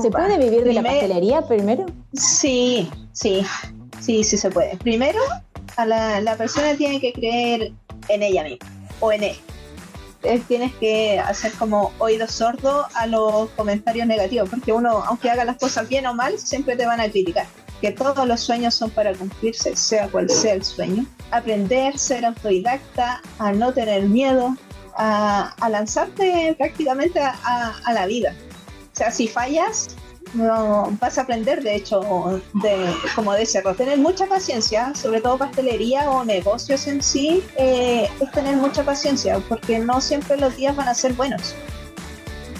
¿Se puede vivir de la pastelería primero? Sí, sí, sí, sí se puede. Primero, a la, la persona tiene que creer en ella misma o en él. Tienes que hacer como oído sordo a los comentarios negativos, porque uno, aunque haga las cosas bien o mal, siempre te van a criticar. Que todos los sueños son para cumplirse, sea cual sea el sueño. Aprender, ser autodidacta, a no tener miedo, a, lanzarte prácticamente a, a la vida. O sea, si fallas, vas a aprender, de hecho, de, como de. Tener mucha paciencia, sobre todo pastelería o negocios en sí, eh, es tener mucha paciencia, porque no siempre los días van a ser buenos.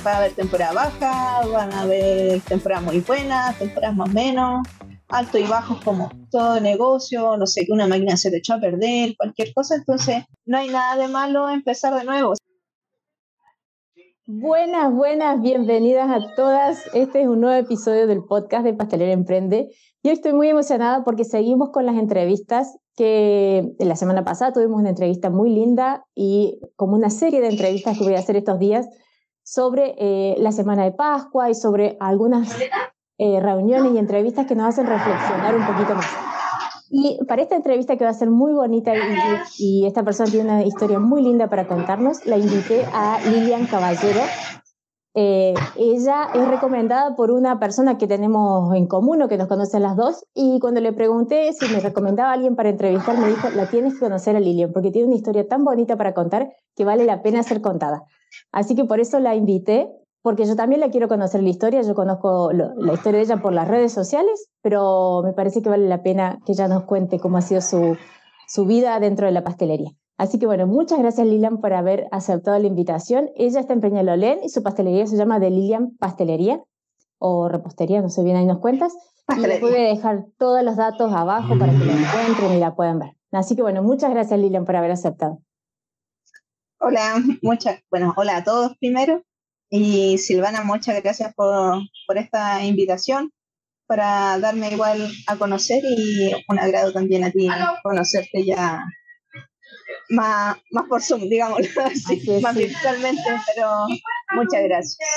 Va a haber temporada baja, van a haber temporadas muy buenas, temporadas más o menos, altos y bajos como todo negocio, no sé, que una máquina se te echó a perder, cualquier cosa, entonces no hay nada de malo empezar de nuevo. Buenas, buenas, bienvenidas a todas. Este es un nuevo episodio del podcast de Pastelera Emprende. Yo estoy muy emocionada porque seguimos con las entrevistas que la semana pasada tuvimos una entrevista muy linda y como una serie de entrevistas que voy a hacer estos días sobre eh, la semana de Pascua y sobre algunas eh, reuniones y entrevistas que nos hacen reflexionar un poquito más. Y para esta entrevista que va a ser muy bonita y, esta persona tiene una historia muy linda para contarnos, la invité a Lilian Caballero. Eh, ella es recomendada por una persona que tenemos en común o que nos conocen las dos y cuando le pregunté si me recomendaba a alguien para entrevistar me dijo, la tienes que conocer a Lilian porque tiene una historia tan bonita para contar que vale la pena ser contada. Así que por eso la invité porque yo también la quiero conocer la historia, yo conozco la historia de ella por las redes sociales, pero me parece que vale la pena que ella nos cuente cómo ha sido su, su vida dentro de la pastelería. Así que bueno, muchas gracias Lilian por haber aceptado la invitación. Ella está en Peñalolén y su pastelería se llama de Lilian Pastelería o repostería, no sé bien, ahí nos cuentas. Y les voy a dejar todos los datos abajo para que la encuentren y la puedan ver. Así que bueno, muchas gracias Lilian por haber aceptado. Hola, muchas, bueno, hola a todos primero. Y Silvana, muchas gracias por, por esta invitación para darme igual a conocer y un agrado también a ti conocerte ya más, más por Zoom, digámoslo así, más virtualmente, pero muchas gracias.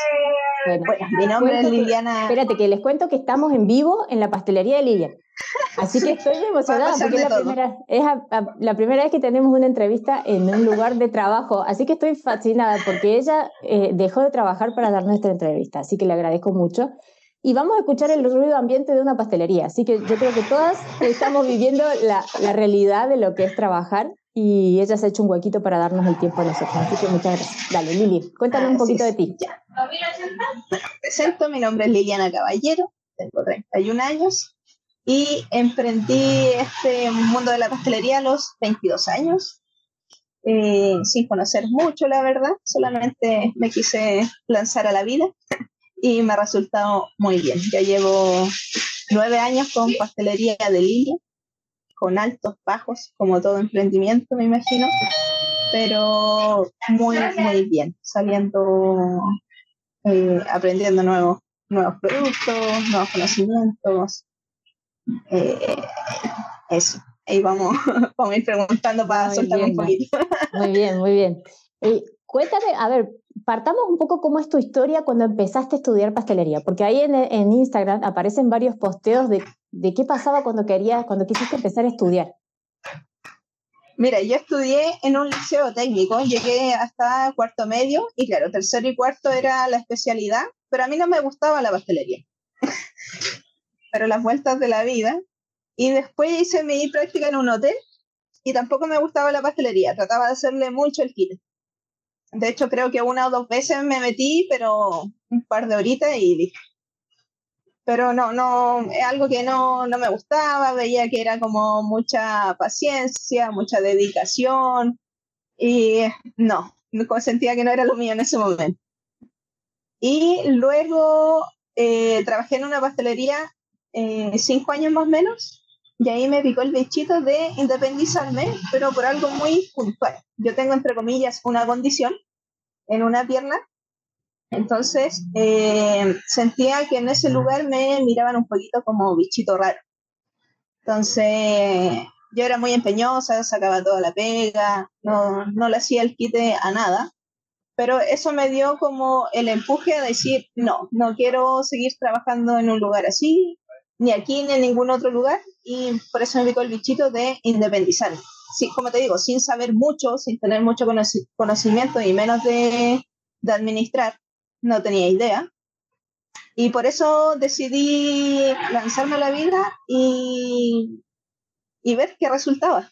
Bueno, mi nombre es Liliana. espérate, que les cuento que estamos en vivo en la pastelería de Lilian. Así que estoy emocionada porque es la, primera, es la primera vez que tenemos una entrevista en un lugar de trabajo. Así que estoy fascinada porque ella eh, dejó de trabajar para dar nuestra entrevista. Así que le agradezco mucho. Y vamos a escuchar el ruido ambiente de una pastelería. Así que yo creo que todas estamos viviendo la, la realidad de lo que es trabajar y ella se ha hecho un huequito para darnos el tiempo a nosotros. Así que muchas gracias. Dale, Lili, cuéntanos un poquito de ti. Ya. Bueno, presento, mi nombre es Liliana Caballero, tengo 31 años y emprendí este mundo de la pastelería a los 22 años, eh, sin conocer mucho, la verdad, solamente me quise lanzar a la vida y me ha resultado muy bien. Ya llevo nueve años con pastelería de Lilia con altos, bajos, como todo emprendimiento, me imagino, pero muy, muy bien, saliendo, eh, aprendiendo nuevos, nuevos productos, nuevos conocimientos. Eh, eso, ahí vamos, vamos a ir preguntando para soltar un poquito. Muy bien, muy bien. Eh, cuéntame, a ver, partamos un poco cómo es tu historia cuando empezaste a estudiar pastelería, porque ahí en, en Instagram aparecen varios posteos de, de, qué pasaba cuando querías, cuando quisiste empezar a estudiar. Mira, yo estudié en un liceo técnico, llegué hasta cuarto medio y claro, tercero y cuarto era la especialidad, pero a mí no me gustaba la pastelería. Pero las vueltas de la vida. Y después hice mi práctica en un hotel y tampoco me gustaba la pastelería, trataba de hacerle mucho el kit. De hecho, creo que una o dos veces me metí, pero un par de horitas y listo. Pero no, no, es algo que no, no me gustaba, veía que era como mucha paciencia, mucha dedicación y no, sentía que no era lo mío en ese momento. Y luego eh, trabajé en una pastelería eh, cinco años más o menos y ahí me picó el bichito de independizarme, pero por algo muy puntual. Yo tengo, entre comillas, una condición en una pierna, entonces eh, sentía que en ese lugar me miraban un poquito como bichito raro. Entonces yo era muy empeñosa, sacaba toda la pega, no, no le hacía el quite a nada, pero eso me dio como el empuje a decir, no, no quiero seguir trabajando en un lugar así, ni aquí ni en ningún otro lugar, y por eso me picó el bichito de independizarme. Sí, como te digo, sin saber mucho, sin tener mucho conocimiento y menos de, de administrar, no tenía idea. Y por eso decidí lanzarme a la vida y, y ver qué resultaba.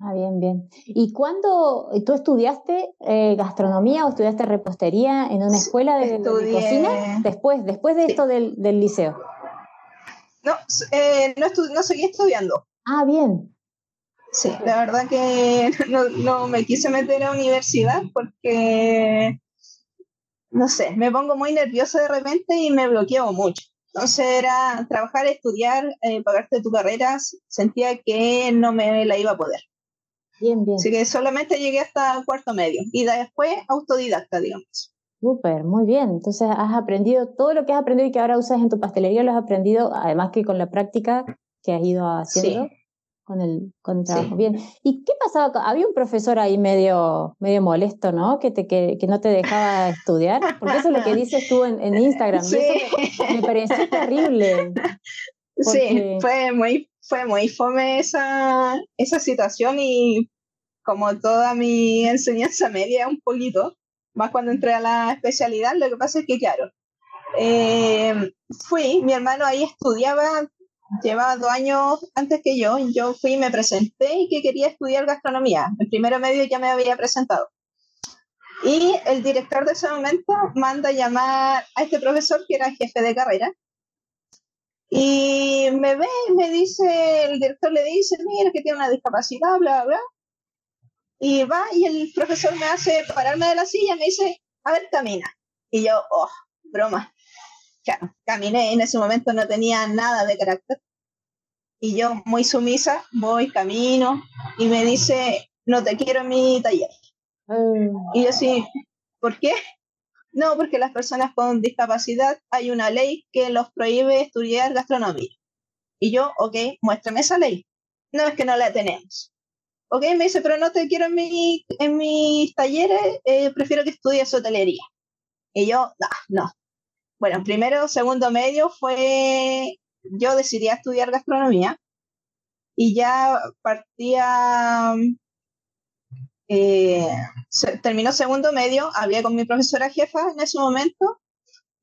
Ah, bien, bien. ¿Y cuándo tú estudiaste eh, gastronomía o estudiaste repostería en una escuela de, cocina? Después, después de esto del, del, liceo. No, eh, no, no, seguí estudiando. Ah, bien. Sí, la verdad que no, no me quise meter a universidad porque, no sé, me pongo muy nerviosa de repente y me bloqueo mucho. Entonces era trabajar, estudiar, eh, pagarte tu carrera, sentía que no me la iba a poder. Bien, bien. Así que solamente llegué hasta cuarto medio y después autodidacta, digamos. Súper, muy bien. Entonces has aprendido todo lo que has aprendido y que ahora usas en tu pastelería, lo has aprendido, además que con la práctica que has ido haciendo con, el, con el trabajo. Bien. ¿Y qué pasaba? Había un profesor ahí medio, medio molesto, ¿no? Que, te, que, no te dejaba estudiar, porque eso es lo que dices tú en, Instagram. Y eso me, pareció terrible. Sí, fue muy fue muy fome esa, esa situación y como toda mi enseñanza media un poquito, más cuando entré a la especialidad, lo que pasa es que, claro, eh, fui, mi hermano ahí estudiaba, llevaba dos años antes que yo, yo fui, me presenté y que quería estudiar gastronomía. El primero medio ya me había presentado. Y el director de ese momento manda llamar a este profesor que era jefe de carrera y me ve me dice, el director le dice, mira que tiene una discapacidad, bla, bla. Y va y el profesor me hace pararme de la silla y me dice, a ver, camina. Y yo, oh, broma. Claro, caminé, en ese momento no tenía nada de carácter. Y yo, muy sumisa, voy, camino, y me dice, no te quiero en mi taller. Mm. Y yo sí, ¿por qué? No, porque las personas con discapacidad hay una ley que los prohíbe estudiar gastronomía. Y yo, ok, muéstrame esa ley. No es que no la tenemos. Ok, me dice, pero no te quiero en, mi, en mis talleres, eh, prefiero que estudies hotelería. Y yo, no, no. Bueno, primero, segundo medio fue, yo decidí estudiar gastronomía y ya partía eh, terminó segundo medio, hablé con mi profesora jefa en ese momento,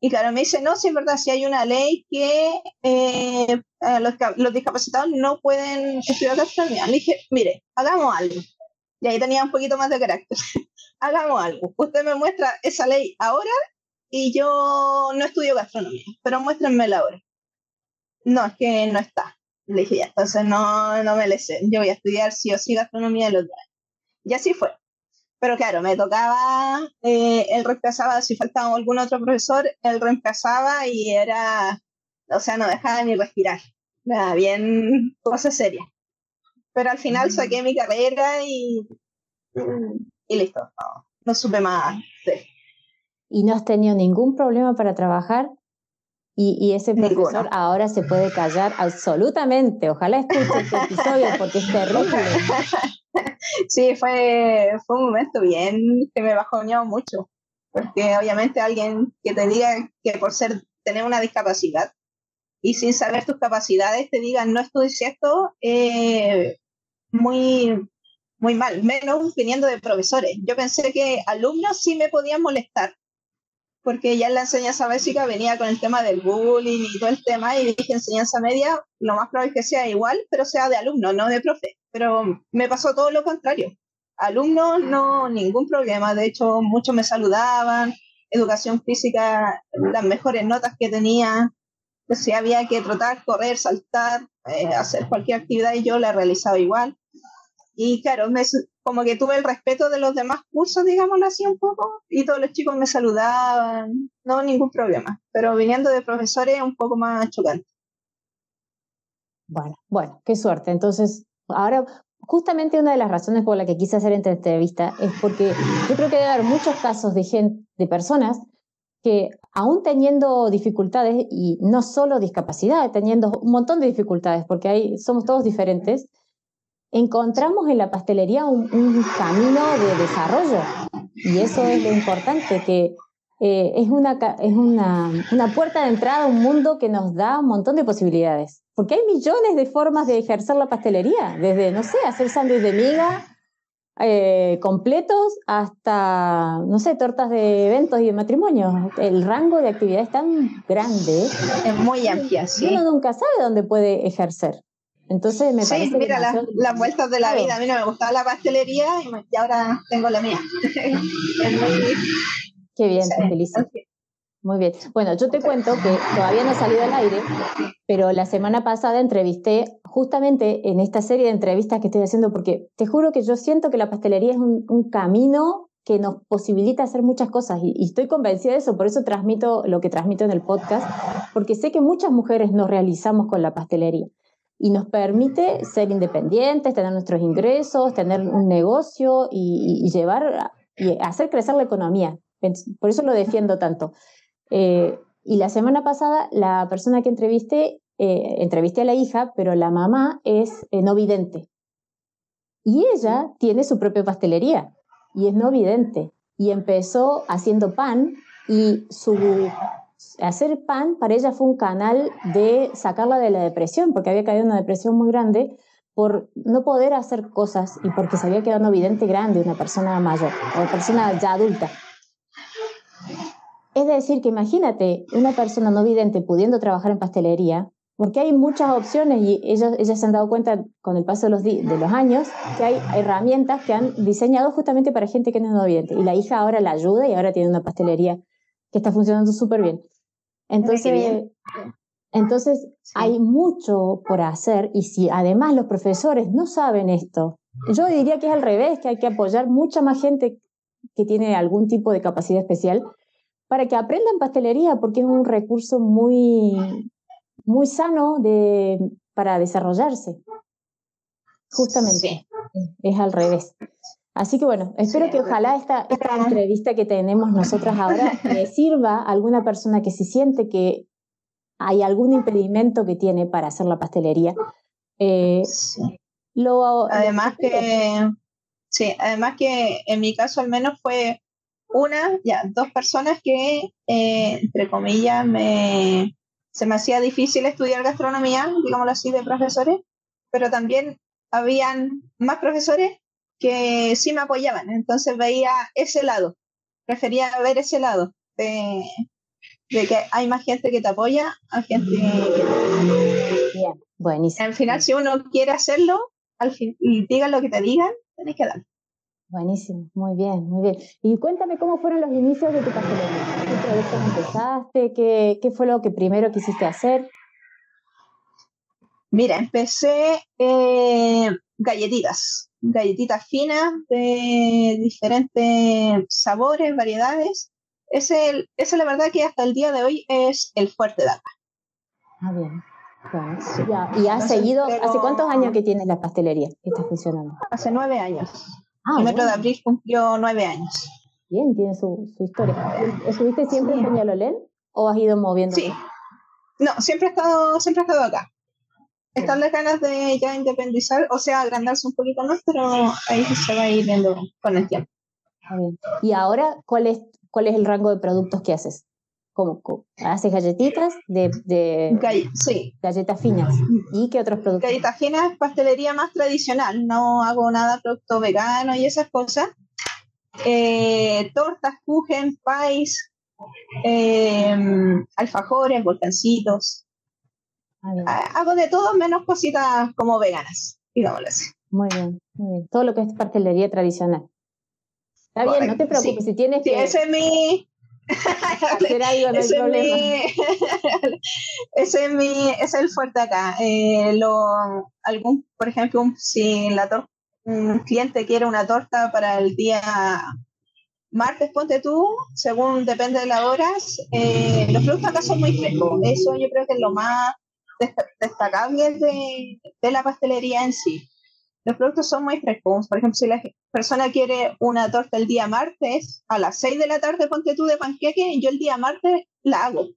y claro, me dice, no, sí es verdad, si hay una ley que eh, los, discapacitados no pueden estudiar gastronomía. Le dije, mire, hagamos algo. Y ahí tenía un poquito más de carácter. hagamos algo. Usted me muestra esa ley ahora y yo no estudio gastronomía, pero muéstrenmela ahora. No, es que no está. Le dije, ya, entonces no, no me le sé. Yo voy a estudiar sí o sí gastronomía el otro año. Y así fue. Pero claro, me tocaba, eh, él reemplazaba, si faltaba algún otro profesor, él reemplazaba y era, o sea, no dejaba ni respirar. Nada, bien, cosa seria. Pero al final mm. saqué mi carrera y, y listo, no, supe más. ¿Y no has tenido ningún problema para trabajar? Y, y, ese profesor ahora se puede callar absolutamente. Ojalá escuche este episodio porque es terrible. sí, fue, fue un momento bien que me bajoneó mucho, porque obviamente alguien que te diga que por ser tener una discapacidad y sin saber tus capacidades te diga no estudies esto, eh, muy, muy mal, menos viniendo de profesores. Yo pensé que alumnos sí me podían molestar, porque ya en la enseñanza básica venía con el tema del bullying y todo el tema, y dije enseñanza media, lo más probable es que sea igual, pero sea de alumno, no de profe. Pero me pasó todo lo contrario. Alumnos, no, ningún problema. De hecho, muchos me saludaban. Educación física, las mejores notas que tenía. Si había que trotar, correr, saltar, eh, hacer cualquier actividad, y yo la realizaba igual. Y claro, me, como que tuve el respeto de los demás cursos, digámoslo así un poco, y todos los chicos me saludaban, no ningún problema, pero viniendo de profesores un poco más chocante. Bueno, bueno, qué suerte. Entonces, ahora, justamente una de las razones por la que quise hacer esta entrevista es porque yo creo que debe haber muchos casos de gente, de personas que aún teniendo dificultades, y no solo discapacidad, teniendo un montón de dificultades, porque ahí somos todos diferentes, encontramos en la pastelería un, camino de desarrollo. Y eso es lo importante, que eh, es, una, es una, una puerta de entrada a un mundo que nos da un montón de posibilidades. Porque hay millones de formas de ejercer la pastelería, desde, no sé, hacer sándwich de miga eh, completos hasta, no sé, tortas de eventos y de matrimonios. El rango de actividad es tan grande. Es muy amplia, sí. Uno nunca sabe dónde puede ejercer. Entonces me sí, mira las vueltas de la vida. A mí no me gustaba la pastelería y, ahora tengo la mía. Qué bien, te felicito. Muy bien. Bueno, yo te cuento que todavía no ha salido al aire, pero la semana pasada entrevisté justamente en esta serie de entrevistas que estoy haciendo, porque te juro que yo siento que la pastelería es un, camino que nos posibilita hacer muchas cosas y, y, estoy convencida de eso, por eso transmito lo que transmito en el podcast, porque sé que muchas mujeres nos realizamos con la pastelería y nos permite ser independientes, tener nuestros ingresos, tener un negocio y, llevar y hacer crecer la economía. Por eso lo defiendo tanto. Eh, y la semana pasada, la persona que entrevisté, eh, entrevisté a la hija, pero la mamá es eh, no vidente. Y ella tiene su propia pastelería y es no vidente. Y empezó haciendo pan y su hacer pan para ella fue un canal de sacarla de la depresión, porque había caído en una depresión muy grande por no poder hacer cosas y porque se había quedado no vidente grande, una persona mayor, o persona ya adulta. Es decir, que imagínate una persona no vidente pudiendo trabajar en pastelería, porque hay muchas opciones y ellos, ellas se han dado cuenta con el paso de los, de los años que hay herramientas que han diseñado justamente para gente que no es no vidente. Y la hija ahora la ayuda y ahora tiene una pastelería que está funcionando súper bien. Entonces, entonces hay mucho por hacer y si además los profesores no saben esto, yo diría que es al revés, que hay que apoyar mucha más gente que tiene algún tipo de capacidad especial para que aprendan pastelería, porque es un recurso muy, muy sano de, para desarrollarse. Justamente, es al revés. Así que bueno, espero que ojalá esta, esta entrevista que tenemos nosotras ahora le sirva a alguna persona que se siente que hay algún impedimento que tiene para hacer la pastelería. Eh, lo, además que, sí, además que en mi caso al menos fue una, ya, dos personas que, eh, entre comillas, me, se me hacía difícil estudiar gastronomía, digámoslo así, de profesores, pero también habían más profesores que sí me apoyaban, entonces veía ese lado, prefería ver ese lado de, que hay más gente que te apoya, hay gente que... buenísimo. Al final, si uno quiere hacerlo, al fin, y digan lo que te digan, tenés que dar. Buenísimo, muy bien, muy bien. Y cuéntame cómo fueron los inicios de tu pastelería. ¿Qué proyectos empezaste? ¿Qué, ¿Qué, fue lo que primero quisiste hacer? Mira, empecé eh, galletitas, galletitas finas de diferentes sabores, variedades. Ese, ese la verdad que hasta el día de hoy es el fuerte de acá. Ah, bien. ¿Y has seguido, hace cuántos años que tienes la pastelería que está funcionando? Hace nueve años. Ah, el metro de abril cumplió nueve años. Bien, tiene su, su historia. ¿Estuviste siempre en Peñalolén o has ido moviendo? Sí. No, siempre he estado, siempre he estado acá. Están las ganas de ya independizar, o sea, agrandarse un poquito más, pero ahí se va a ir viendo con el tiempo. ¿Y ahora cuál es, cuál es el rango de productos que haces? ¿Cómo, haces galletitas de, de sí. galletas finas? ¿Y qué otros productos? Galletas finas, pastelería más tradicional. No hago nada producto vegano y esas cosas. Eh, tortas, kuchen, pies, eh, alfajores, volcancitos. Ah, hago de todo menos cositas como veganas, digámoslo así. Muy bien, muy bien. Todo lo que es pastelería tradicional. Está bien, no te preocupes, si tienes que... ese es mi, ese, es mi, es el fuerte acá. Eh, lo, algún, por ejemplo, si la un cliente quiere una torta para el día martes, ponte tú, según depende de las horas, eh, los productos acá son muy frescos. Eso yo creo que es lo más destacable de, de la pastelería en sí los productos son muy frescos. Por ejemplo, si la persona quiere una torta el día martes, a las 6 de la tarde ponte tú de panqueque, yo el día martes la hago.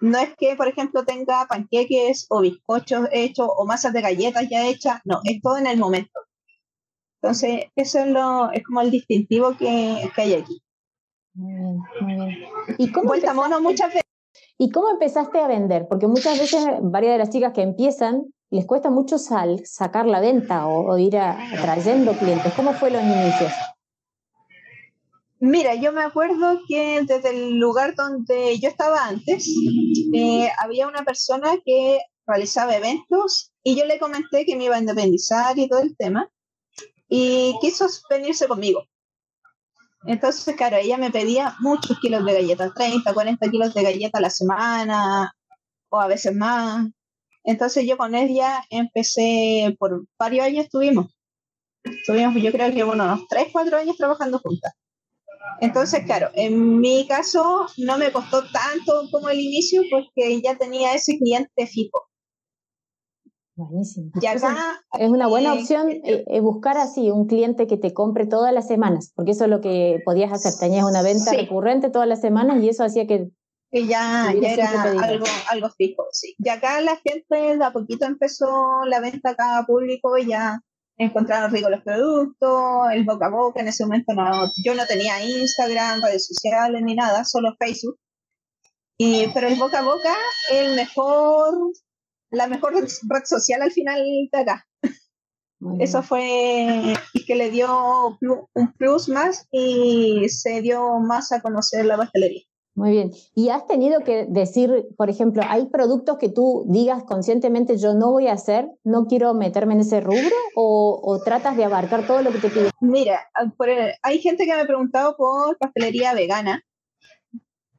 No es que, por ejemplo, tenga panqueques o bizcochos hechos o masas de galletas ya hechas, no, es todo en el momento. Entonces, eso es, lo, es como el distintivo que, que hay aquí. Muy bien, muy bien. ¿Y cómo Vuelta mono muchas veces. ¿Y cómo empezaste a vender? Porque muchas veces varias de las chicas que empiezan les cuesta mucho sal, sacar la venta o, ir atrayendo clientes. ¿Cómo fue los inicios? Mira, yo me acuerdo que desde el lugar donde yo estaba antes, eh, había una persona que realizaba eventos y yo le comenté que me iba a independizar y todo el tema y quiso venirse conmigo. Entonces, claro, ella me pedía muchos kilos de galletas, 30, 40 kilos de galletas a la semana o a veces más. Entonces yo con ella empecé, por varios años estuvimos. Estuvimos, yo creo que, bueno, unos 3, 4 años trabajando juntas. Entonces, claro, en mi caso no me costó tanto como el inicio porque ya tenía ese cliente fijo. Buenísimo. Y acá, es una buena opción eh, eh, buscar así un cliente que te compre todas las semanas, porque eso es lo que podías hacer. Tenías una venta recurrente todas las semanas y eso hacía que. Que ya, era algo, algo fijo, sí. Y acá la gente de a poquito empezó la venta acá a público y ya encontraron ricos los productos, el boca a boca. En ese momento no, yo no tenía Instagram, redes sociales ni nada, solo Facebook. Y, pero el boca a boca, el mejor, la mejor red social al final de acá. Eso fue que le dio un plus más y se dio más a conocer la pastelería. Muy bien. ¿Y has tenido que decir, por ejemplo, hay productos que tú digas conscientemente yo no voy a hacer, no quiero meterme en ese rubro o, tratas de abarcar todo lo que te pide? Mira, hay gente que me ha preguntado por pastelería vegana.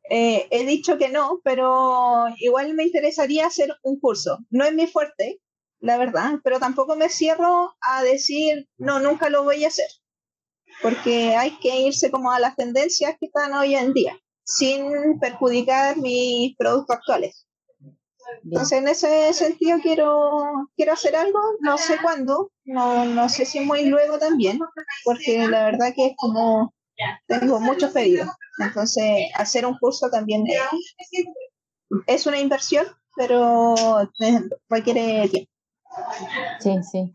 Eh, he dicho que no, pero igual me interesaría hacer un curso. No es mi fuerte, la verdad, pero tampoco me cierro a decir no, nunca lo voy a hacer, porque hay que irse como a las tendencias que están hoy en día sin perjudicar mis productos actuales. Entonces, en ese sentido quiero, quiero hacer algo, no sé cuándo, no, no sé si muy luego también, porque la verdad que es como, tengo muchos pedidos. Entonces, hacer un curso también es, una inversión, pero requiere tiempo. Sí, sí.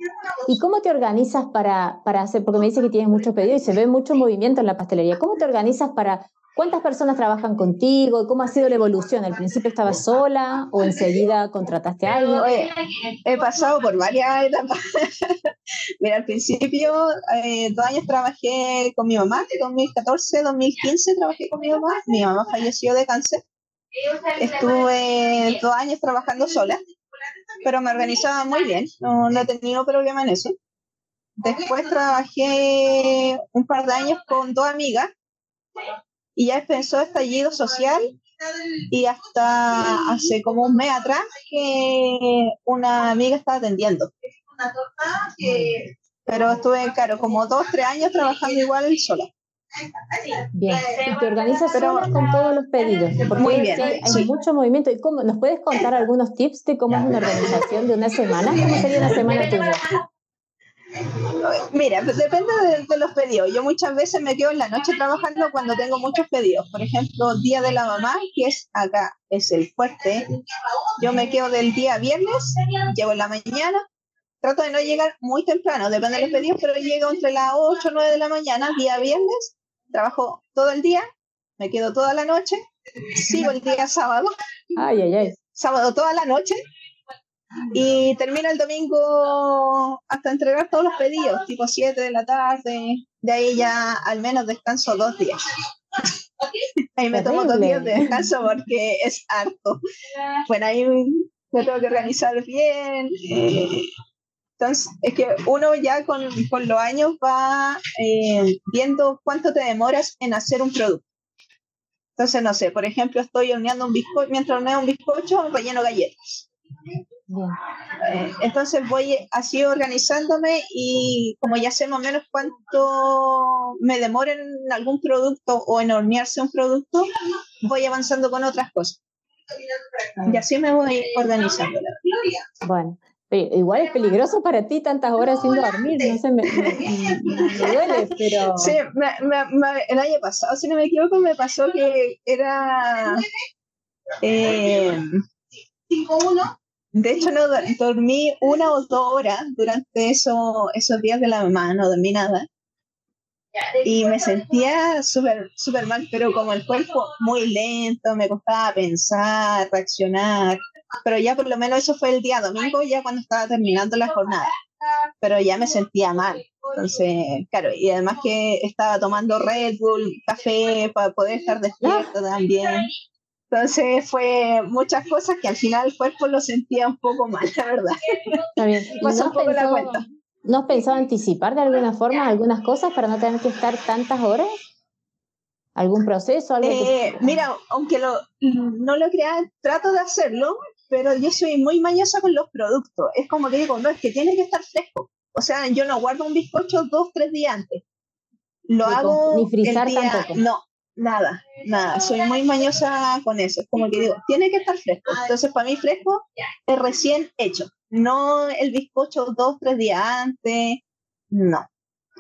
¿Y cómo te organizas para, para hacer, porque me dice que tienes muchos pedidos y se ve mucho movimiento en la pastelería, ¿cómo te organizas para ¿Cuántas personas trabajan contigo? ¿Cómo ha sido la evolución? ¿Al principio estabas sola o enseguida contrataste a alguien? he pasado por varias etapas. Mira, al principio, eh, dos años trabajé con mi mamá, 2014, 2015 trabajé con mi mamá. Mi mamá falleció de cáncer. Estuve dos años trabajando sola, pero me organizaba muy bien, no, no he tenido problema en eso. Después trabajé un par de años con dos amigas y ya empezó estallido social y hasta hace como un mes atrás que una amiga estaba atendiendo. Pero estuve, claro, como dos, tres años trabajando igual sola. Bien, y te organizas Pero, con todos los pedidos, porque muy bien, hay, mucho movimiento. ¿Y cómo, ¿Nos puedes contar algunos tips de cómo es una organización de una semana? ¿Cómo sería una semana tuya? Mira, pues depende de, los pedidos. Yo muchas veces me quedo en la noche trabajando cuando tengo muchos pedidos. Por ejemplo, Día de la Mamá, que es acá, es el fuerte. Yo me quedo del día viernes, llego en la mañana. Trato de no llegar muy temprano, depende de los pedidos, pero llego entre las 8 o 9 de la mañana, día viernes. Trabajo todo el día, me quedo toda la noche. Sigo el día sábado. Ay, ay, ay. Sábado toda la noche y termina el domingo hasta entregar todos los pedidos, tipo 7 de la tarde. De ahí ya al menos descanso dos días. ahí me tomo dos días de descanso porque es harto. Bueno, ahí me tengo que organizar bien. Entonces, es que uno ya con, con los años va eh, viendo cuánto te demoras en hacer un producto. Entonces, no sé, por ejemplo, estoy horneando un bizcocho, mientras horneo un bizcocho, relleno galletas. Eh, entonces voy así organizándome y como ya sé más o menos cuánto me demora en algún producto o en hornearse un producto, voy avanzando con otras cosas. Y así me voy organizando. Bueno, igual es peligroso para ti tantas horas sin dormir, no sé, me, duele, pero... Sí, el año pasado, si no me equivoco, me pasó que era... Eh, 5-1 De hecho, no dormí una o dos horas durante eso, esos días de la mamá, no dormí nada. Y me sentía súper súper mal, pero como el cuerpo muy lento, me costaba pensar, reaccionar. Pero ya por lo menos eso fue el día domingo, ya cuando estaba terminando la jornada. Pero ya me sentía mal. Entonces, claro, y además que estaba tomando Red Bull, café, para poder estar despierto también. Entonces fue muchas cosas que al final el cuerpo lo sentía un poco mal, la verdad. Está bien. ¿No has, pensado, ¿No has pensado anticipar de alguna forma algunas cosas para no tener que estar tantas horas? ¿Algún proceso? Algo eh, Mira, aunque lo, no lo crea, trato de hacerlo, pero yo soy muy mañosa con los productos. Es como que digo, no, es que tiene que estar fresco. O sea, yo no guardo un bizcocho dos, tres días antes. Lo hago. Ni frizar tampoco. No, Nada, nada, soy muy mañosa con eso. Es como que digo, tiene que estar fresco. Entonces, para mí, fresco es recién hecho. No el bizcocho dos, tres días antes. No,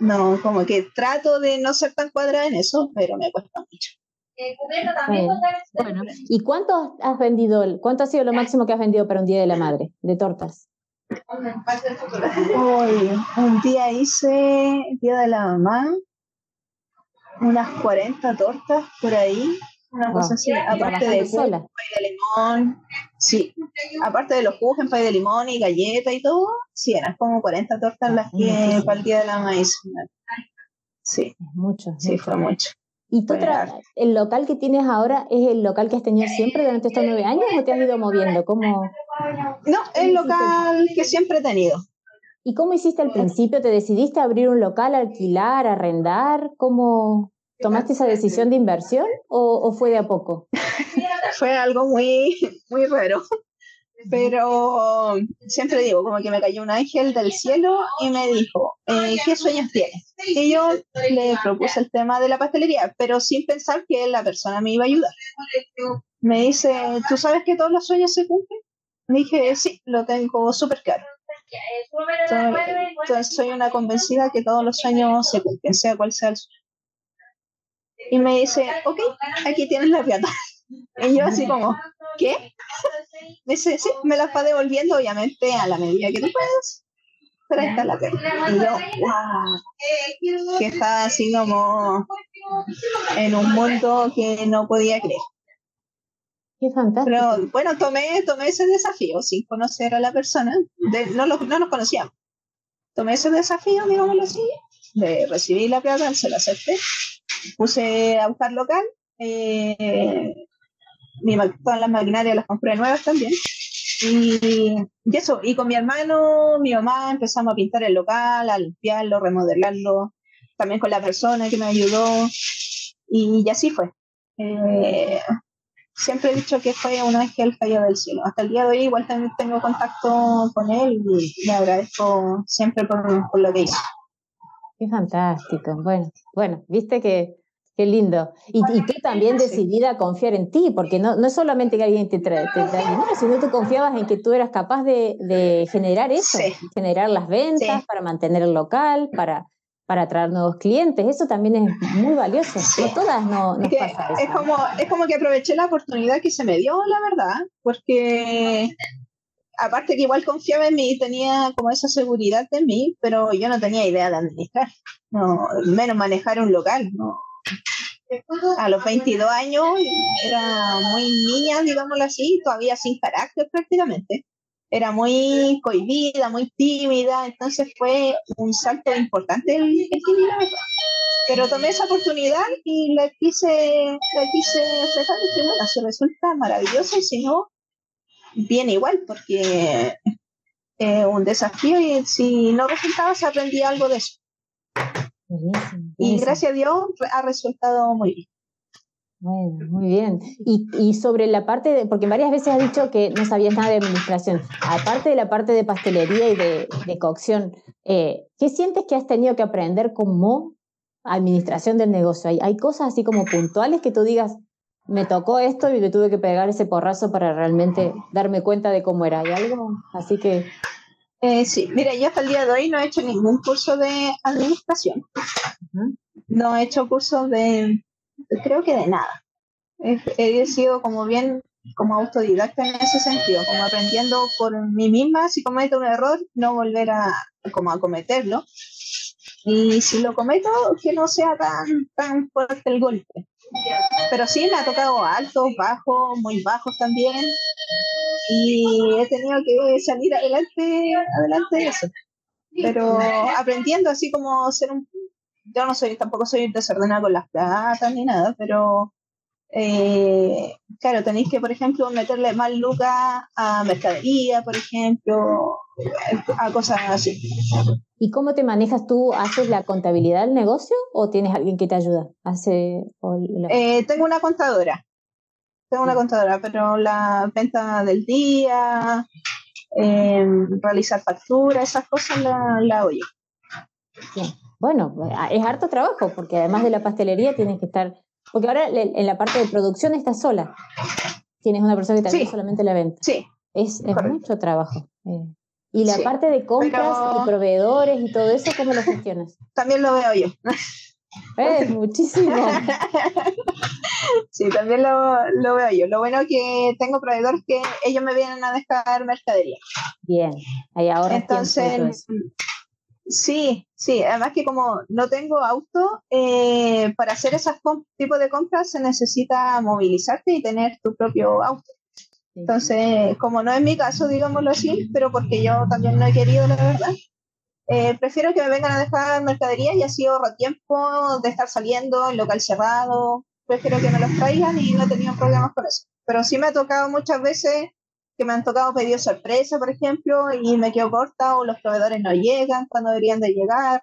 no, como que trato de no ser tan cuadrada en eso, pero me cuesta mucho. Bueno, ¿y cuánto has vendido? ¿Cuánto ha sido lo máximo que has vendido para un día de la madre de tortas? Hoy, un día hice día de la mamá, unas 40 tortas por ahí, una cosa así, aparte de sola. pay de limón, sí, aparte de los jugos en pay de limón y galleta y todo, sí, eran como 40 tortas las que para el día de la maíz. Sí, mucho. Sí, fue mucho. ¿Y tú el local que tienes ahora es el local que has tenido siempre durante estos nueve años o te has ido moviendo? ¿Cómo, no, el local que siempre he tenido. ¿Y cómo hiciste al principio? ¿Te decidiste abrir un local, alquilar, arrendar? ¿Cómo tomaste esa decisión de inversión o, fue de a poco? fue algo muy, muy raro. Pero siempre digo, como que me cayó un ángel del cielo y me dijo, eh, ¿qué sueños tienes? Y yo le propuse el tema de la pastelería, pero sin pensar que la persona me iba a ayudar. Me dice, ¿tú sabes que todos los sueños se cumplen? Me dije, sí, lo tengo súper claro. Entonces, soy una convencida que todos los sueños se cumplen, sea cual sea el sueño. Y me dice, ok, aquí tienes la plata. Y yo así como, ¿qué? Me dice, sí, me la va devolviendo, obviamente, a la medida que tú puedas. Pero ahí está la plata. Y yo, wow, que estaba así como en un mundo que no podía creer. Qué fantástico. Pero bueno, tomé, tomé ese desafío sin conocer a la persona. no, lo, no nos conocíamos. Tomé ese desafío, digámoslo así. De recibí la plata, se la acepté. Puse a buscar local. Eh, mi, todas las maquinarias las compré nuevas también. Y, y, eso, y con mi hermano, mi mamá empezamos a pintar el local, a limpiarlo, remodelarlo, también con la persona que me ayudó, y, y así fue. Eh, siempre he dicho que fue un ángel caído del cielo. Hasta el día de hoy igual también tengo contacto con él y le agradezco siempre por, lo que hizo. Qué fantástico. Bueno, bueno, viste que Qué lindo. Y, y, tú también decidida a confiar en ti, porque no, no es solamente que alguien te trae, te dinero, sino tú confiabas en que tú eras capaz de, de generar eso, generar las ventas para mantener el local, para para atraer nuevos clientes. Eso también es muy valioso. No todas no, nos pasa eso. Es como, es como que aproveché la oportunidad que se me dio, la verdad, porque aparte que igual confiaba en mí, tenía como esa seguridad de mí, pero yo no tenía idea de administrar, no, menos manejar un local. No. A los 22 años era muy niña, digámoslo así, todavía sin carácter prácticamente. Era muy cohibida, muy tímida, entonces fue un salto importante el, el Pero tomé esa oportunidad y la quise, la quise reflejar y dije, bueno, si resulta maravilloso y si no, bien igual, porque es un desafío y si no resultaba se aprendía algo de eso. Y gracias a Dios ha resultado muy bien. Bueno, muy bien. Y, y, sobre la parte de, porque varias veces has dicho que no sabías nada de administración, aparte de la parte de pastelería y de, de cocción, eh, ¿qué sientes que has tenido que aprender como administración del negocio? ¿Hay, ¿Hay cosas así como puntuales que tú digas, me tocó esto y me tuve que pegar ese porrazo para realmente darme cuenta de cómo era? ¿Hay algo? Así que... Eh, sí, mira, yo hasta el día de hoy no he hecho ningún curso de administración. No he hecho cursos de creo que de nada. He, sido como bien como autodidacta en ese sentido, como aprendiendo por mí misma, si cometo un error, no volver a, como a cometerlo. Y si lo cometo, que no sea tan, tan fuerte el golpe. Pero sí me ha tocado altos, bajos, muy bajos también. Y he tenido que salir adelante, adelante de eso. Pero aprendiendo así como ser un... Yo no soy, tampoco soy desordenada con las platas ni nada, pero eh, claro, tenéis que, por ejemplo, meterle más lucas a mercadería, por ejemplo, a cosas así. ¿Y cómo te manejas tú? ¿Haces la contabilidad del negocio o tienes alguien que te ayuda? ¿Hace, eh, tengo una contadora. Tengo una contadora, pero la venta del día, eh, realizar facturas, esas cosas la, la hago yo. Bueno, es harto trabajo, porque además de la pastelería tienes que estar porque ahora en la parte de producción estás sola. Tienes una persona que te ayuda solamente la venta. Sí. Es, mucho trabajo. Eh. Y la parte de compras y proveedores y todo eso, ¿cómo lo gestionas? También lo veo yo. Es muchísimo. sí, también lo, lo, veo yo. Lo bueno es que tengo proveedores que ellos me vienen a dejar mercadería. Bien, ahí ahora. Entonces, Sí, sí, además que como no tengo auto, eh, para hacer ese tipo de compras se necesita movilizarte y tener tu propio auto. Entonces, como no es mi caso, digámoslo así, pero porque yo también no he querido, la verdad, eh, prefiero que me vengan a dejar mercadería y así ahorro tiempo de estar saliendo en local cerrado. Prefiero que me los traigan y no he tenido problemas con eso. Pero sí me ha tocado muchas veces que me han tocado pedidos sorpresa, por ejemplo, y me quedo corta o los proveedores no llegan cuando deberían de llegar.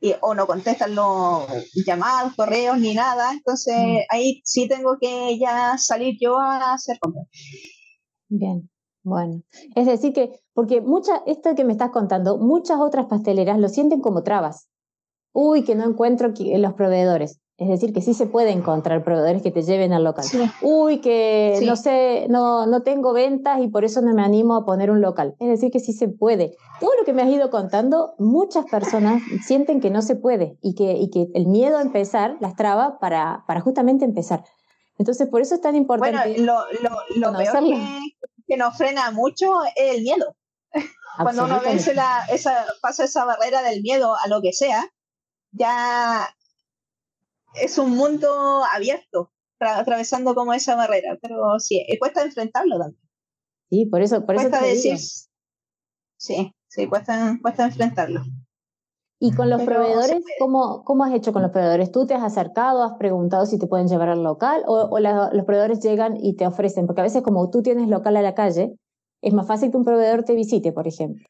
Y, o no contestan los llamados, correos ni nada. Entonces mm. ahí sí tengo que ya salir yo a hacer compras. Bien, bueno. Es decir que, porque mucha, esto que me estás contando, muchas otras pasteleras lo sienten como trabas. Uy, que no encuentro los proveedores. Es decir, que sí se puede encontrar proveedores que te lleven al local. Uy, que no sé, no, no tengo ventas y por eso no me animo a poner un local. Es decir, que sí se puede. Todo lo que me has ido contando, muchas personas sienten que no se puede y que, y que el miedo a empezar las traba para, para justamente empezar. Entonces, por eso es tan importante. Bueno, lo, lo, lo peor que, que, nos frena mucho es el miedo. Cuando uno vence la, esa, pasa esa barrera del miedo a lo que sea, ya es un mundo abierto, atravesando como esa barrera, pero sí, eh, cuesta enfrentarlo también. Sí, por eso, por cuesta decir, sí, sí, cuesta, cuesta enfrentarlo. ¿Y con los proveedores, ¿cómo, ¿cómo, has hecho con los proveedores? ¿Tú te has acercado, has preguntado si te pueden llevar al local o, los proveedores llegan y te ofrecen? Porque a veces como tú tienes local a la calle, es más fácil que un proveedor te visite, por ejemplo.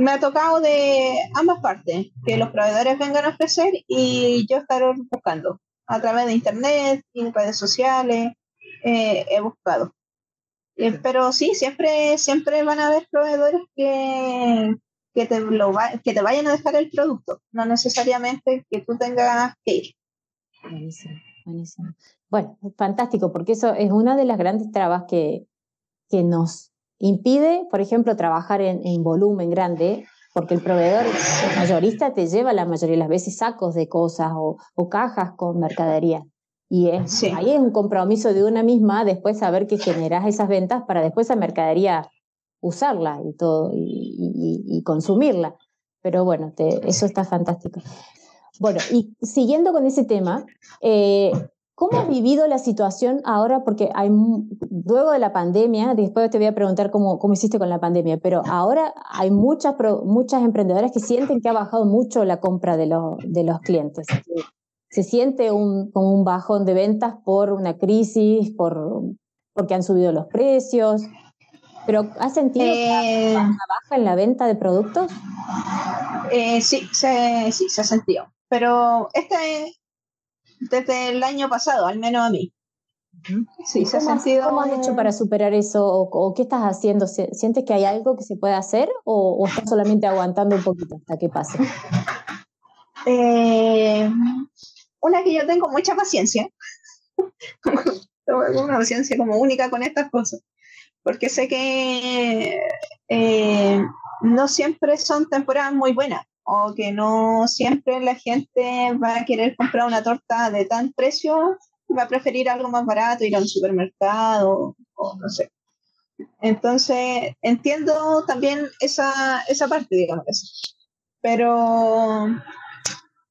Me ha tocado de ambas partes, que los proveedores vengan a ofrecer y yo estar buscando. A través de internet y redes sociales eh, he buscado. Eh, pero sí, siempre, siempre van a haber proveedores que, que, te lo que te vayan a dejar el producto, no necesariamente que tú tengas que ir. Buenísimo, buenísimo. Bueno, fantástico, porque eso es una de las grandes trabas que, que nos Impide, por ejemplo, trabajar en, volumen grande, porque el proveedor mayorista te lleva la mayoría de las veces sacos de cosas o, cajas con mercadería. Y es, ahí es un compromiso de una misma después saber que generas esas ventas para después esa mercadería usarla y todo y, consumirla. Pero bueno, eso está fantástico. Bueno, y siguiendo con ese tema, eh, ¿Cómo has vivido la situación ahora? Porque hay, luego de la pandemia, después te voy a preguntar cómo, cómo hiciste con la pandemia, pero ahora hay muchas, muchas emprendedoras que sienten que ha bajado mucho la compra de, los, de los clientes. Se siente un, como un bajón de ventas por una crisis, por, porque han subido los precios. ¿Pero has sentido eh, una baja en la venta de productos? Eh, sí, se, sí, se ha sentido. Pero este, desde el año pasado, al menos a mí. Sí, se ha sentido... ¿Cómo has hecho para superar eso? ¿O, qué estás haciendo? ¿Sientes que hay algo que se puede hacer o, estás solamente aguantando un poquito hasta que pase? Eh, una que yo tengo mucha paciencia. tengo una paciencia como única con estas cosas. Porque sé que eh, no siempre son temporadas muy buenas o que no siempre la gente va a querer comprar una torta de tan precio va a preferir algo más barato, ir a un supermercado o no sé. Entonces, entiendo también esa, esa parte, digamos. Pero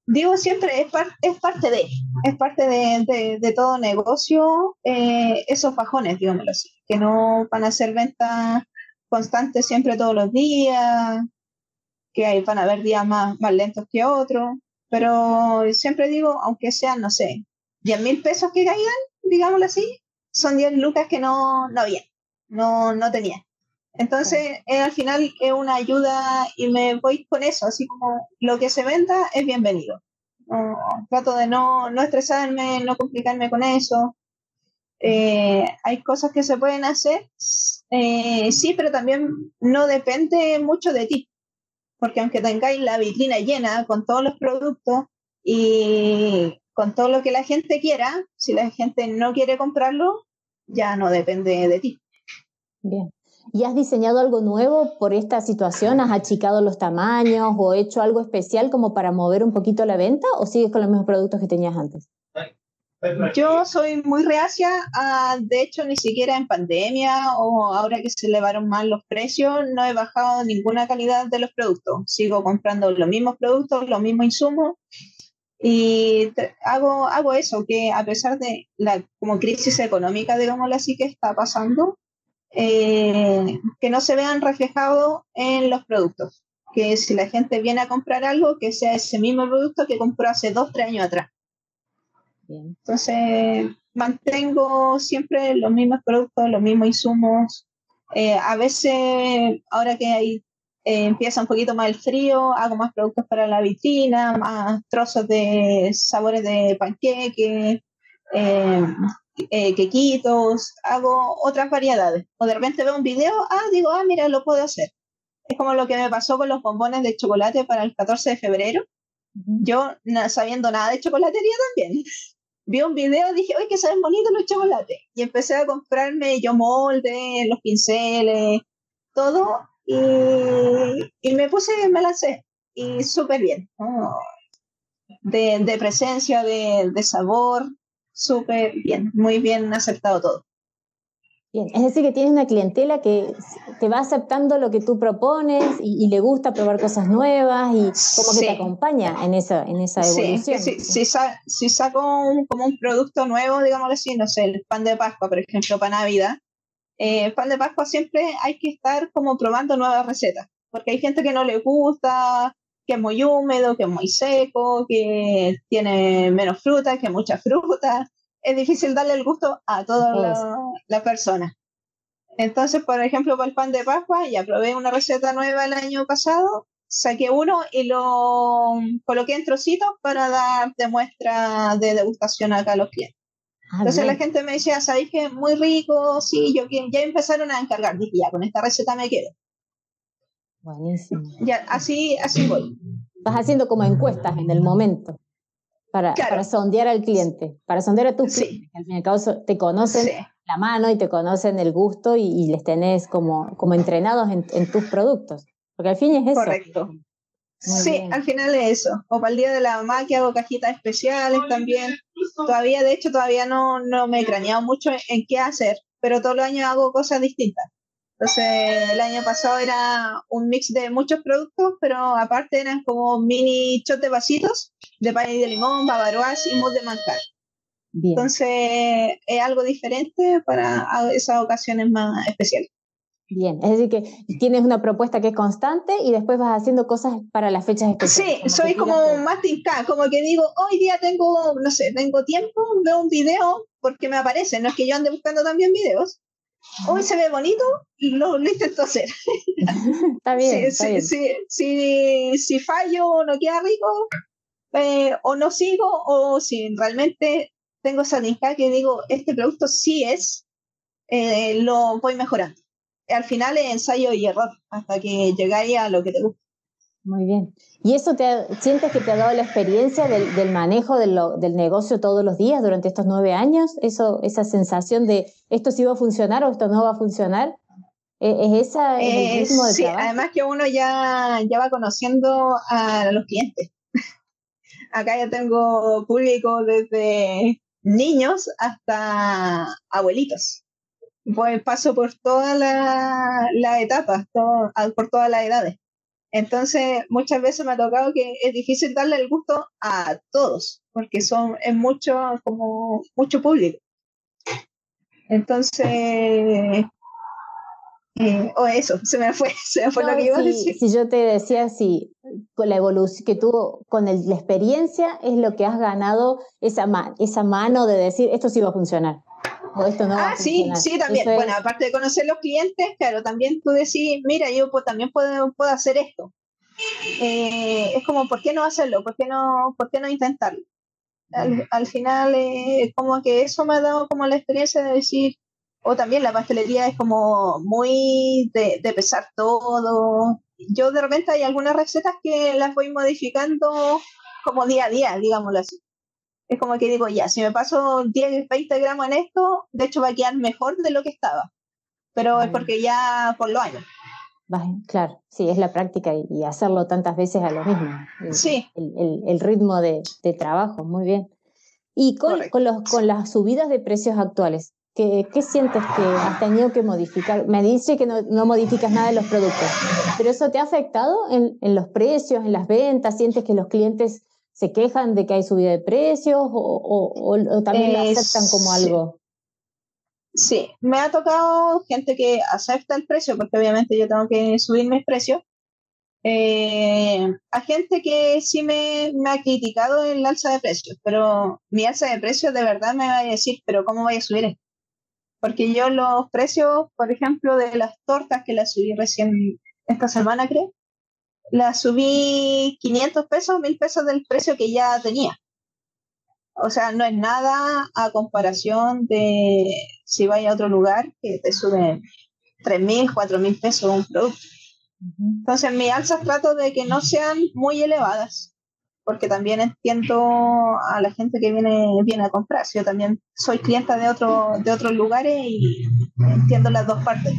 digo siempre, es, es parte de, es parte de, de, todo negocio, eh, esos bajones, digámoslo así, que no van a ser ventas constantes siempre todos los días, que hay, van a haber días más, más lentos que otros, pero siempre digo, aunque sean, no sé, 10 mil pesos que caigan, digámoslo así, son 10 lucas que no, no había, no, no tenía. Entonces, eh, al final es una ayuda y me voy con eso, así como lo que se venda es bienvenido. trato de no, no estresarme, no complicarme con eso. Eh, hay cosas que se pueden hacer, eh, sí, pero también no depende mucho de ti, porque aunque tengáis la vitrina llena con todos los productos y con todo lo que la gente quiera, si la gente no quiere comprarlo, ya no depende de ti. Bien. ¿Y has diseñado algo nuevo por esta situación? ¿Has achicado los tamaños o hecho algo especial como para mover un poquito la venta o sigues con los mismos productos que tenías antes? Yo soy muy reacia, de hecho ni siquiera en pandemia o ahora que se elevaron más los precios, no he bajado ninguna calidad de los productos. Sigo comprando los mismos productos, los mismos insumos y hago, hago eso, que a pesar de la como crisis económica, digámoslo así, que está pasando, eh, que no se vean reflejados en los productos. Que si la gente viene a comprar algo, que sea ese mismo producto que compró hace dos, tres años atrás. Entonces, mantengo siempre los mismos productos, los mismos insumos. Eh, a veces, ahora que hay, eh, empieza un poquito más el frío, hago más productos para la vitrina, más trozos de sabores de panqueque, eh, eh, quequitos, hago otras variedades. O de repente veo un video, ah, digo, ah, mira, lo puedo hacer. Es como lo que me pasó con los bombones de chocolate para el 14 de febrero. Yo, no, sabiendo nada de chocolatería también, vi un video, dije, oye, que saben bonitos los chocolates. Y empecé a comprarme yo molde, los pinceles, todo. Y, y me puse, me lancé. Y súper bien. De, de, presencia, de, de sabor, súper bien, muy bien aceptado todo. Bien, es decir, que tienes una clientela que te va aceptando lo que tú propones y, le gusta probar cosas nuevas y como que te acompaña en esa, en esa evolución. Sí, si, si, saco como un producto nuevo, digamos así, no sé, el pan de Pascua, por ejemplo, para Navidad, eh, el pan de Pascua siempre hay que estar como probando nuevas recetas, porque hay gente que no le gusta, que es muy húmedo, que es muy seco, que tiene menos fruta, que mucha fruta es difícil darle el gusto a todas las personas. Entonces, por ejemplo, para el pan de Pascua, ya probé una receta nueva el año pasado, saqué uno y lo coloqué en trocitos para dar de muestra de degustación acá a los clientes. Ah, Entonces la gente me decía, ¿sabéis que muy rico? Sí, yo ya empezaron a encargar. Dije, ya, con esta receta me quedo. Buenísimo. Ya, así, así voy. Vas haciendo como encuestas en el momento para, para sondear al cliente, para sondear a tus clientes, al fin y al cabo te conocen la mano y te conocen el gusto y, les tenés como, como entrenados en, en, tus productos, porque al fin es eso. Correcto. sí, al final es eso. O para el Día de la Mamá que hago cajitas especiales también. Todavía, de hecho, todavía no, no me he craneado mucho en qué hacer, pero todos los años hago cosas distintas. Entonces, el año pasado era un mix de muchos productos, pero aparte eran como mini shot de vasitos de pay de limón, bavaroas y mousse de manjar. Entonces, es algo diferente para esas ocasiones más especiales. Bien, es decir, que tienes una propuesta que es constante y después vas haciendo cosas para las fechas especiales. Sí, soy como más tinca, como que digo, hoy día tengo, no sé, tengo tiempo, veo un video porque me aparece, no es que yo ande buscando también videos, hoy se ve bonito, lo, lo intento hacer. está bien. Si, Si, si, fallo no queda rico, eh, o no sigo, o si realmente tengo esa que digo, este producto sí es, eh, lo voy mejorando. Al final es ensayo y error, hasta que llegáis a lo que te gusta. Muy bien. ¿Y eso te sientes que te ha dado la experiencia del, manejo del, negocio todos los días durante estos nueve años? Eso, esa sensación de esto sí va a funcionar o esto no va a funcionar. ¿E-, ¿Es esa el ritmo de sí, además que uno ya, ya va conociendo a los clientes. Acá ya tengo público desde niños hasta abuelitos. Pues paso por todas las la etapas, por todas las edades. Entonces, muchas veces me ha tocado que es difícil darle el gusto a todos, porque son, es mucho, como, mucho público. Entonces, eh, o eso, se me fue, se me fue lo que iba si, a decir. Si yo te decía, si con la evolución que tuvo, con la experiencia, es lo que has ganado esa, esa mano de decir, esto sí va a funcionar. O esto no ah, sí, sí, también. Bueno, aparte de conocer los clientes, claro, también tú decís, mira, yo también puedo, puedo hacer esto. Eh, es como, ¿por qué no hacerlo? ¿Por qué no, por qué no intentarlo? Al, final, eh, como que eso me ha dado como la experiencia de decir, o también la pastelería es como muy de, de pesar todo. Yo de repente hay algunas recetas que las voy modificando como día a día, digámoslo así. Es como que digo, ya, si me paso 10, 20 gramos en esto, de hecho va a quedar mejor de lo que estaba. Pero es porque ya por los años. Claro, sí, es la práctica y, hacerlo tantas veces a lo mismo. sí. El, ritmo de, trabajo, muy bien. Y con, con, los, con las subidas de precios actuales, ¿qué, sientes que has tenido que modificar? Me dice que no, no, modificas nada de los productos, pero ¿eso te ha afectado en, en, los precios, en las ventas? ¿Sientes que los clientes se quejan de que hay subida de precios o, o, también lo aceptan como algo? Sí, me ha tocado gente que acepta el precio, porque obviamente yo tengo que subir mis precios. Eh, a gente que sí me, ha criticado el alza de precios, pero mi alza de precios de verdad me va a decir, pero ¿cómo voy a subir esto? Porque yo los precios, por ejemplo, de las tortas que las subí recién esta semana, creo, las subí 500 pesos, 1000 pesos del precio que ya tenía. O sea, no es nada a comparación de si vaya a otro lugar que te suben 3.000, 4.000 pesos un producto. Entonces, mi alzas trato de que no sean muy elevadas, porque también entiendo a la gente que viene, viene a comprar. Yo también soy clienta de, otro, de otros lugares y entiendo las dos partes.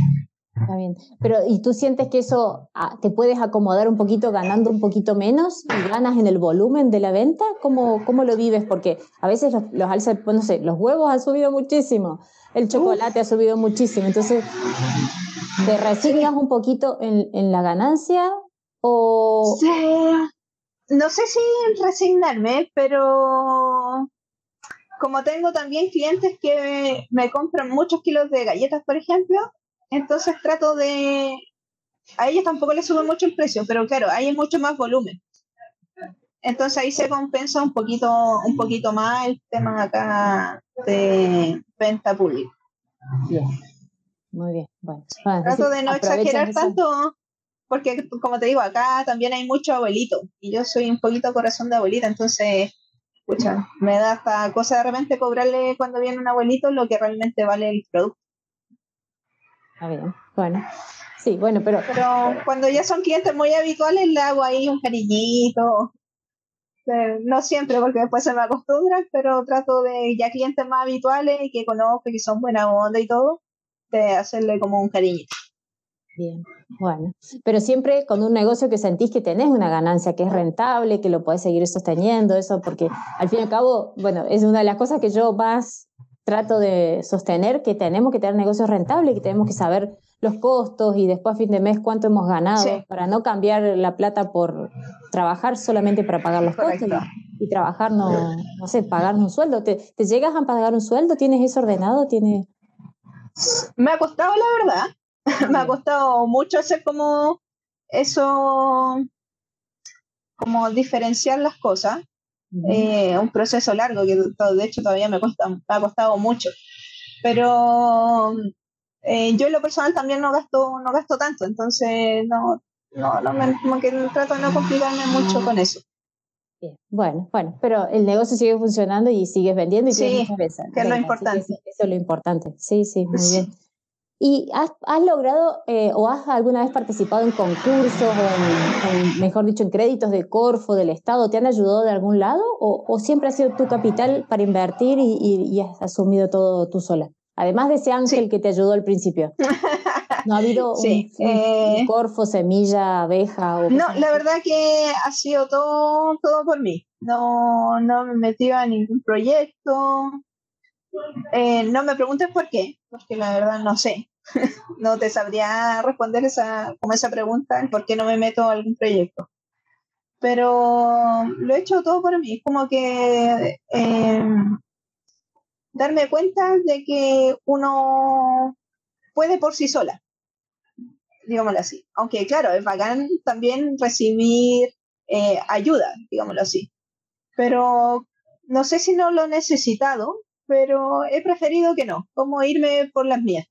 Está bien. Pero, ¿y tú sientes que eso ah, te puedes acomodar un poquito ganando un poquito menos y ganas en el volumen de la venta? ¿Cómo, cómo lo vives? Porque a veces los, los alzas, pues, no sé, los huevos han subido muchísimo, el chocolate ha subido muchísimo. Entonces, ¿te resignas un poquito en, en la ganancia o...? No sé si resignarme, pero como tengo también clientes que me compran muchos kilos de galletas, por ejemplo, entonces trato de... A ellos tampoco les sube mucho el precio, pero claro, ahí hay mucho más volumen. Entonces ahí se compensa un poquito, un poquito más el tema acá de venta pública. Bien. Muy bien. Bueno, trato de no exagerar tanto, porque como te digo, acá también hay mucho abuelito, y yo soy un poquito corazón de abuelita, entonces, escucha, me da hasta cosa de repente cobrarle cuando viene un abuelito lo que realmente vale el producto. Está bien, bueno. Sí, bueno, pero... Pero cuando ya son clientes muy habituales, le hago ahí un cariñito. No siempre, porque después se me acostumbran, pero trato de ya clientes más habituales y que conozco que son buena onda y todo, de hacerle como un cariñito. Bien, bueno. Pero siempre con un negocio que sentís que tenés una ganancia, que es rentable, que lo podés seguir sosteniendo, eso, porque al fin y al cabo, bueno, es una de las cosas que yo más trato de sostener que tenemos que tener negocios rentables, que tenemos que saber los costos y después a fin de mes cuánto hemos ganado para no cambiar la plata por trabajar solamente para pagar los costos y, trabajar no, no sé, pagar un sueldo. ¿Te, llegas a pagar un sueldo? ¿Tienes eso ordenado? ¿Tienes... Me ha costado, la verdad. Me ha costado mucho hacer como eso, como diferenciar las cosas. Eh, un proceso largo que de hecho todavía me, cuesta, me ha costado mucho. Pero eh, yo en lo personal también no gasto, no gasto tanto, entonces no, no, no me, como que trato de no complicarme mucho con eso. Bien. Bueno, bueno, pero el negocio sigue funcionando y sigues vendiendo y sí, que es lo importante. Eso, es lo importante. Sí, sí, muy bien. ¿Y has, has logrado eh, o has alguna vez participado en concursos o en, mejor dicho, en créditos de Corfo, del Estado? ¿Te han ayudado de algún lado o, o siempre ha sido tu capital para invertir y, y, has asumido todo tú sola? Además de ese ángel que te ayudó al principio. ¿No ha habido un, eh, Corfo, semilla, abeja? O no, la verdad que ha sido todo, todo por mí. No, no me metí a ningún proyecto. Eh, no me preguntes por qué, porque la verdad no sé. no te sabría responder esa, como esa pregunta, por qué no me meto a algún proyecto. Pero lo he hecho todo por mí, como que eh, darme cuenta de que uno puede por sí sola, digámoslo así. Aunque claro, es bacán también recibir eh, ayuda, digámoslo así. Pero no sé si no lo he necesitado, pero he preferido que no, como irme por las mías.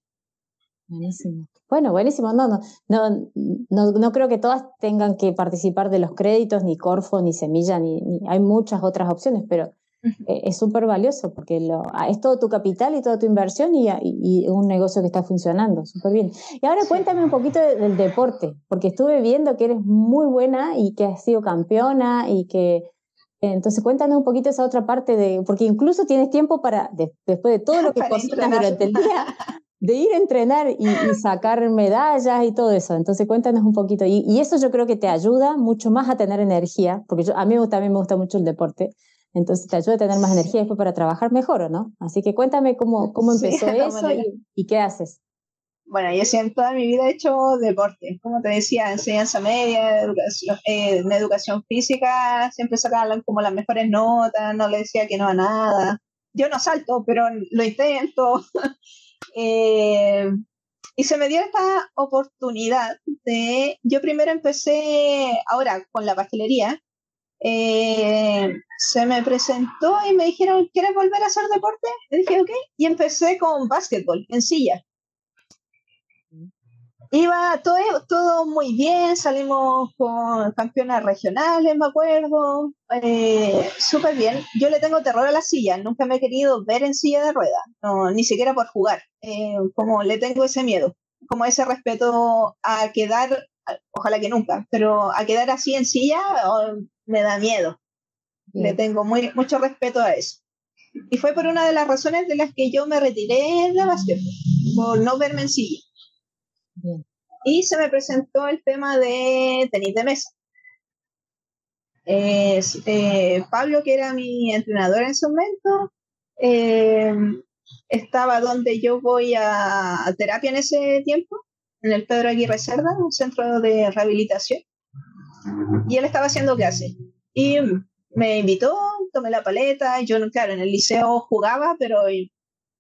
Buenísimo. Bueno, buenísimo. No, no, no, no, no creo que todas tengan que participar de los créditos, ni Corfo, ni Semilla, ni, hay muchas otras opciones, pero eh, es súper valioso porque lo, ah, es todo tu capital y toda tu inversión y, y, un negocio que está funcionando súper bien. Y ahora cuéntame un poquito del deporte, porque estuve viendo que eres muy buena y que has sido campeona y que entonces cuéntanos un poquito esa otra parte de, porque incluso tienes tiempo para, después de todo lo que cocinas durante el día, de ir a entrenar y, sacar medallas y todo eso. Entonces cuéntanos un poquito. Y, eso yo creo que te ayuda mucho más a tener energía, porque yo, a mí también me gusta mucho el deporte. Entonces te ayuda a tener más energía después para trabajar mejor, ¿o no? Así que cuéntame cómo, cómo empezó eso y, qué haces. Bueno, yo siempre toda mi vida he hecho deporte, como te decía, enseñanza media, educación, eh, en educación física, siempre sacaban como las mejores notas, no le decía que no a nada. Yo no salto, pero lo intento. Eh, y se me dio esta oportunidad de, yo primero empecé ahora con la pastelería, eh, se me presentó y me dijeron, ¿quieres volver a hacer deporte? Y dije, ok, y empecé con básquetbol en silla. Iba todo, todo muy bien, salimos con campeonas regionales, me acuerdo, eh, súper bien. Yo le tengo terror a la silla, nunca me he querido ver en silla de ruedas, no, ni siquiera por jugar, eh, como le tengo ese miedo, como ese respeto a quedar, ojalá que nunca, pero a quedar así en silla oh, me da miedo. Le tengo muy, mucho respeto a eso. Y fue por una de las razones de las que yo me retiré de básquetbol, por no verme en silla. Y se me presentó el tema de tenis de mesa. Eh, Pablo, que era mi entrenador en su momento, eh, estaba donde yo voy a, terapia en ese tiempo, en el Pedro Aguirre Cerda, un centro de rehabilitación. Y él estaba haciendo clase. Y me invitó, tomé la paleta. Yo, claro, en el liceo jugaba, pero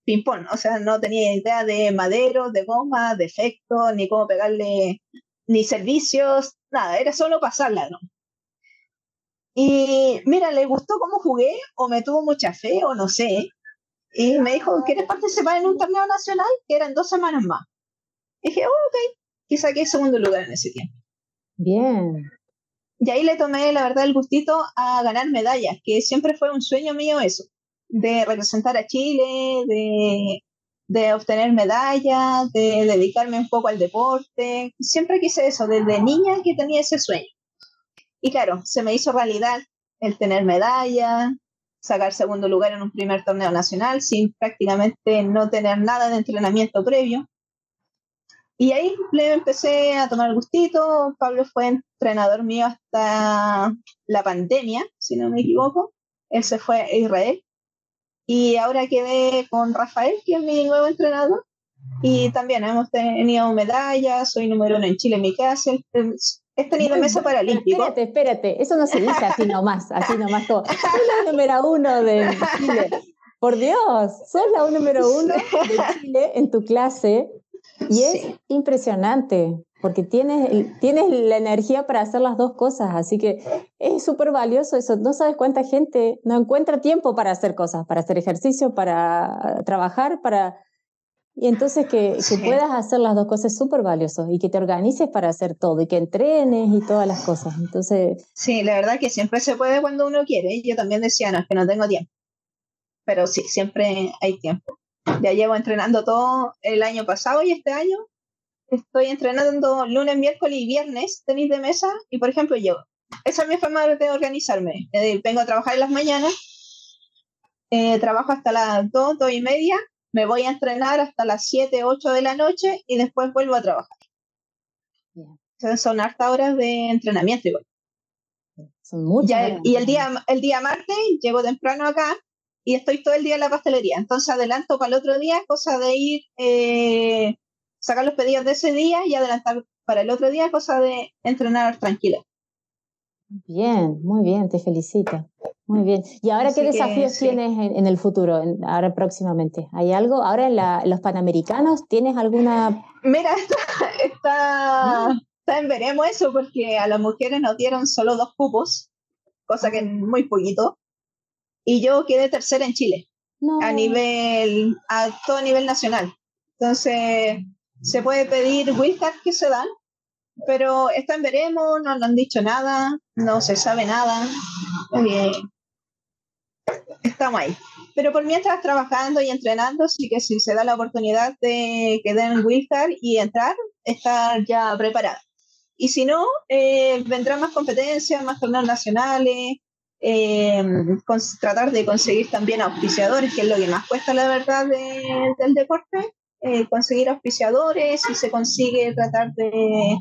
ping-pong, o sea, no tenía idea de madero, de goma, de efecto, ni cómo pegarle, ni servicios, nada, era solo pasarla, ¿no? Y mira, le gustó cómo jugué, o me tuvo mucha fe, o no sé. Y me dijo, ¿quieres participar en un torneo nacional? Que eran dos semanas más. Y dije, oh, ok. Y saqué segundo lugar en ese tiempo. Bien. Y ahí le tomé, la verdad, el gustito a ganar medallas, que siempre fue un sueño mío eso de representar a Chile, de, obtener medallas, de dedicarme un poco al deporte. Siempre quise eso, desde niña que tenía ese sueño. Y claro, se me hizo realidad el tener medallas, sacar segundo lugar en un primer torneo nacional sin prácticamente no tener nada de entrenamiento previo. Y ahí le empecé a tomar gustito. Pablo fue entrenador mío hasta la pandemia, si no me equivoco. Él se fue a Israel y ahora quedé con Rafael, que es mi nuevo entrenador. Y también hemos tenido medallas, soy número uno en Chile en mi casa. He tenido mesa paralímpico. Espérate, espérate, eso no se dice así nomás, así nomás todo. Soy la número uno de Chile. Por Dios, sos la número uno de Chile en tu clase y es impresionante porque tienes, tienes la energía para hacer las dos cosas, así que es súper valioso eso. No sabes cuánta gente no encuentra tiempo para hacer cosas, para hacer ejercicio, para trabajar, para... Y entonces que, puedas hacer las dos cosas es súper valioso y que te organices para hacer todo y que entrenes y todas las cosas. Entonces... Sí, la verdad que siempre se puede cuando uno quiere. Yo también decía, no, es que no tengo tiempo. Pero sí, siempre hay tiempo. Ya llevo entrenando todo el año pasado y este año estoy entrenando lunes, miércoles y viernes tenis de mesa y por ejemplo yo, esa es mi forma de organizarme. vengo a trabajar en las mañanas, eh, trabajo hasta las 2, 2 y media, me voy a entrenar hasta las 7, 8 de la noche y después vuelvo a trabajar. son hartas horas de entrenamiento igual. Son muchas. y el día, el día martes llego temprano acá y estoy todo el día en la pastelería. Entonces adelanto para el otro día, cosa de ir, eh, sacar los pedidos de ese día y adelantar para el otro día, cosa de entrenar tranquila. Bien, muy bien, te felicito. Muy bien. ¿Y ahora qué desafíos tienes en, el futuro, ahora próximamente? ¿Hay algo? ¿Ahora en, los Panamericanos tienes alguna...? Mira, está, está, en veremos eso, porque a las mujeres nos dieron solo dos cupos, cosa que es muy poquito, y yo quedé tercera en Chile, a nivel, a todo nivel nacional. Entonces, se puede pedir wildcard que se dan, pero está en veremos, no nos han dicho nada, no se sabe nada. Bien. Estamos ahí. Pero por mientras trabajando y entrenando, sí que si se da la oportunidad de quedar en Wildcard y entrar, estar ya preparada. Y si no, eh, vendrán más competencias, más torneos nacionales, eh, tratar de conseguir también auspiciadores, que es lo que más cuesta la verdad del deporte, eh, conseguir auspiciadores, si se consigue tratar de,